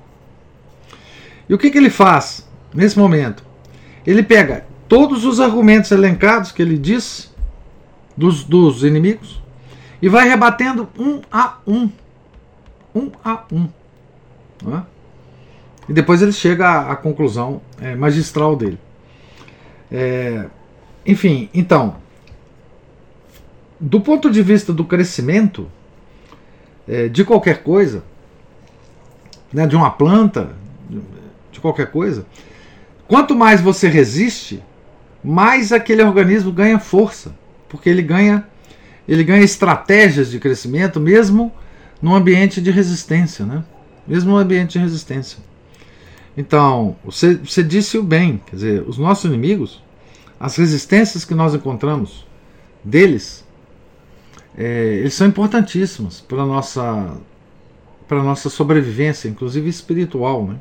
E o que, que ele faz? nesse momento, ele pega todos os argumentos elencados que ele disse dos, dos inimigos e vai rebatendo um a um. Um a um. É? E depois ele chega à, à conclusão é, magistral dele. É, enfim, então, do ponto de vista do crescimento é, de qualquer coisa, né, de uma planta, de qualquer coisa, quanto mais você resiste, mais aquele organismo ganha força, porque ele ganha ele ganha estratégias de crescimento mesmo num ambiente de resistência, né? Mesmo ambiente de resistência. Então, você, você disse o bem, quer dizer, os nossos inimigos, as resistências que nós encontramos deles, é, eles são importantíssimos para a nossa, nossa sobrevivência, inclusive espiritual. Né?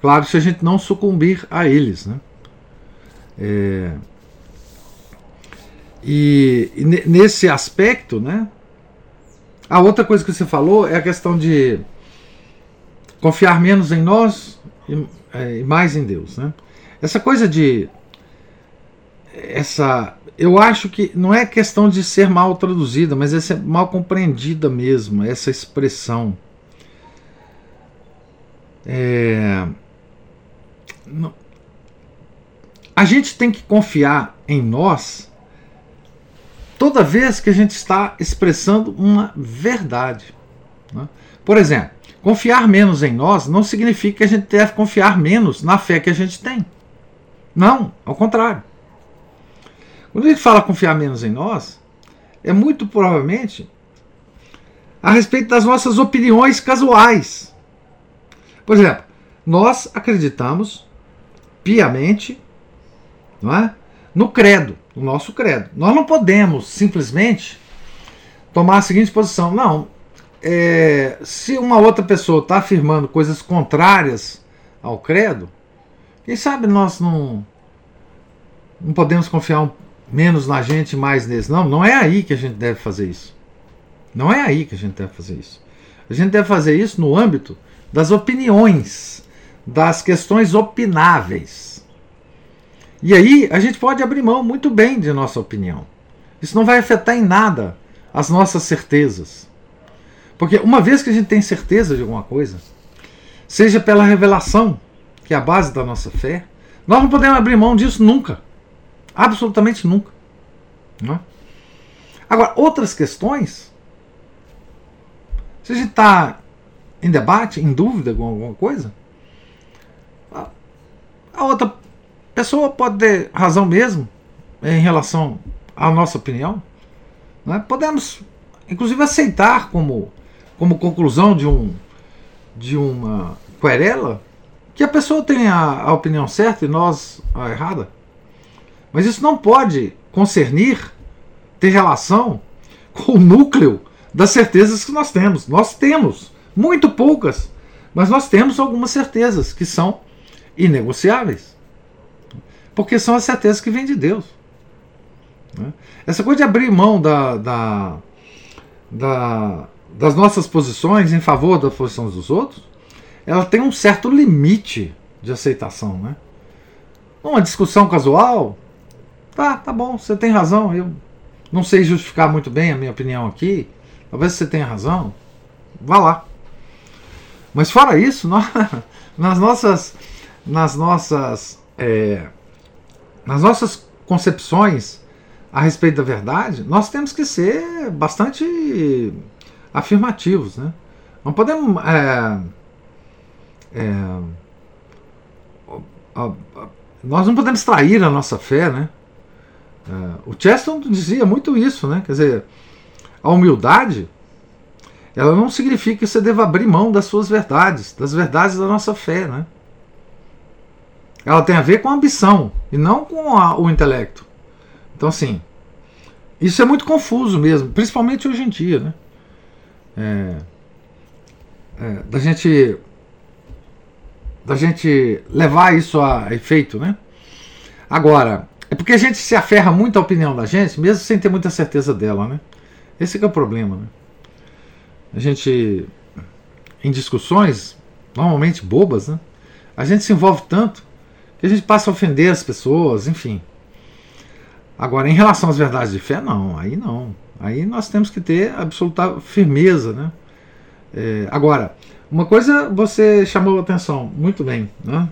Claro, se a gente não sucumbir a eles. Né? É, e, e nesse aspecto, né? A outra coisa que você falou é a questão de confiar menos em nós e, é, e mais em Deus, né? Essa coisa de essa eu acho que não é questão de ser mal traduzida, mas é ser mal compreendida mesmo, essa expressão. É, a gente tem que confiar em nós toda vez que a gente está expressando uma verdade. Né? Por exemplo, confiar menos em nós não significa que a gente deve confiar menos na fé que a gente tem. Não, ao contrário. Quando gente fala confiar menos em nós, é muito provavelmente a respeito das nossas opiniões casuais. Por exemplo, nós acreditamos piamente não é? no credo o nosso credo. Nós não podemos simplesmente tomar a seguinte posição: não, é, se uma outra pessoa está afirmando coisas contrárias ao credo, quem sabe nós não, não podemos confiar um, menos na gente mais neles. Não, não é aí que a gente deve fazer isso. Não é aí que a gente deve fazer isso. A gente deve fazer isso no âmbito das opiniões, das questões opináveis. E aí a gente pode abrir mão muito bem de nossa opinião. Isso não vai afetar em nada as nossas certezas. Porque uma vez que a gente tem certeza de alguma coisa, seja pela revelação, que é a base da nossa fé, nós não podemos abrir mão disso nunca. Absolutamente nunca. Não? É? Agora, outras questões, se a gente está em debate, em dúvida com alguma coisa, a outra pessoa pode ter razão mesmo em relação à nossa opinião. Né? Podemos, inclusive, aceitar como, como conclusão de, um, de uma querela que a pessoa tem a, a opinião certa e nós a errada. Mas isso não pode concernir, ter relação com o núcleo das certezas que nós temos. Nós temos, muito poucas, mas nós temos algumas certezas que são inegociáveis. Porque são as certezas que vêm de Deus. Né? Essa coisa de abrir mão da, da, da, das nossas posições em favor das posições dos outros, ela tem um certo limite de aceitação. Né? Uma discussão casual, tá, tá bom, você tem razão, eu não sei justificar muito bem a minha opinião aqui, talvez você tenha razão, vá lá. Mas fora isso, nós, nas nossas, nas nossas é, nas nossas concepções a respeito da verdade, nós temos que ser bastante afirmativos. Né? Não podemos. É, é, nós não podemos trair a nossa fé. Né? É, o Chesterton dizia muito isso. Né? Quer dizer, a humildade ela não significa que você deva abrir mão das suas verdades, das verdades da nossa fé. Né? Ela tem a ver com a ambição e não com a, o intelecto. Então, assim, isso é muito confuso mesmo, principalmente hoje em dia, né? É, é, da gente da gente levar isso a efeito, né? Agora, é porque a gente se aferra muito à opinião da gente, mesmo sem ter muita certeza dela, né? Esse é o problema, né? A gente, em discussões, normalmente bobas, né? A gente se envolve tanto que a gente passa a ofender as pessoas, enfim. Agora, em relação às verdades de fé, não, aí não. Aí nós temos que ter absoluta firmeza, né? É, agora, uma coisa você chamou atenção muito bem, né?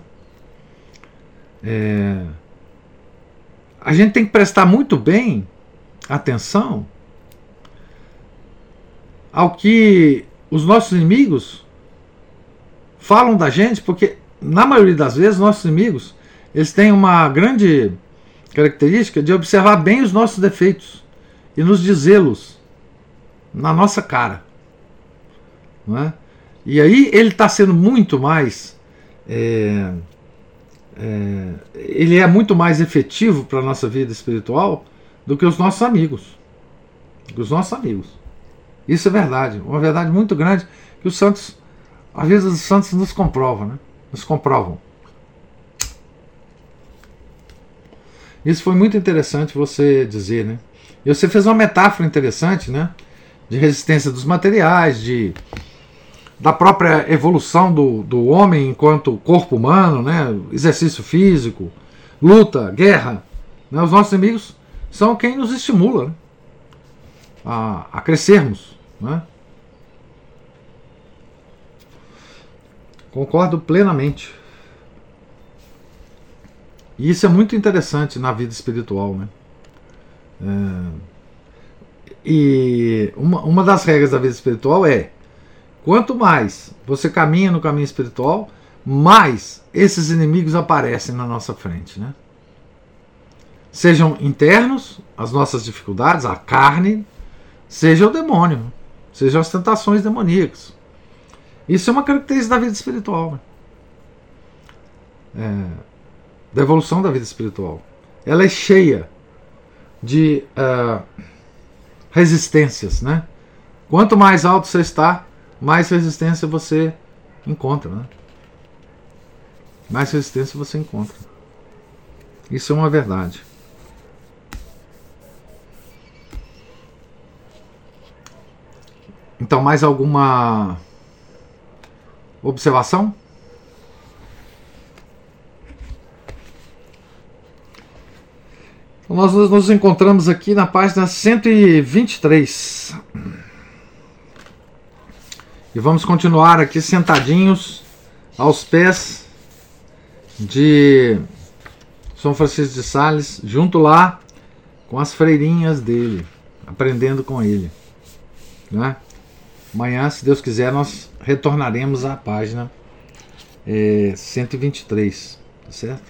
É, a gente tem que prestar muito bem atenção ao que os nossos inimigos falam da gente, porque na maioria das vezes nossos inimigos eles têm uma grande característica de observar bem os nossos defeitos e nos dizê-los na nossa cara. Não é? E aí ele está sendo muito mais. É, é, ele é muito mais efetivo para a nossa vida espiritual do que os nossos amigos. Os nossos amigos. Isso é verdade. Uma verdade muito grande que os santos, às vezes os santos nos comprovam, né? Nos comprovam. Isso foi muito interessante você dizer, né? E você fez uma metáfora interessante, né? De resistência dos materiais, de da própria evolução do, do homem enquanto corpo humano, né? exercício físico, luta, guerra. Né? Os nossos inimigos são quem nos estimula né? a, a crescermos. Né? Concordo plenamente. E isso é muito interessante na vida espiritual. Né? É, e uma, uma das regras da vida espiritual é Quanto mais você caminha no caminho espiritual, mais esses inimigos aparecem na nossa frente, né? Sejam internos, as nossas dificuldades, a carne, seja o demônio, sejam as tentações demoníacas. Isso é uma característica da vida espiritual, né? é, da evolução da vida espiritual. Ela é cheia de uh, resistências, né? Quanto mais alto você está, mais resistência você encontra. Né? Mais resistência você encontra. Isso é uma verdade. Então, mais alguma observação? Então, nós nos encontramos aqui na página 123. E vamos continuar aqui sentadinhos aos pés de São Francisco de Sales, junto lá com as freirinhas dele, aprendendo com ele. Né? Amanhã, se Deus quiser, nós retornaremos à página é, 123, tá certo?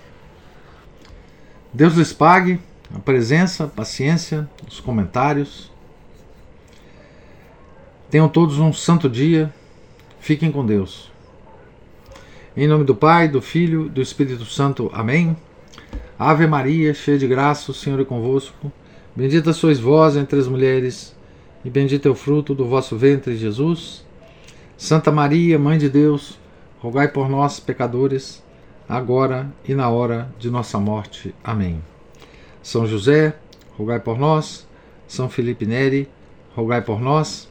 Deus lhes pague a presença, a paciência, os comentários Tenham todos um santo dia. Fiquem com Deus. Em nome do Pai, do Filho, do Espírito Santo. Amém. Ave Maria, cheia de graça, o Senhor é convosco. Bendita sois vós entre as mulheres, e bendito é o fruto do vosso ventre, Jesus. Santa Maria, Mãe de Deus, rogai por nós, pecadores, agora e na hora de nossa morte. Amém. São José, rogai por nós. São Felipe Neri, rogai por nós.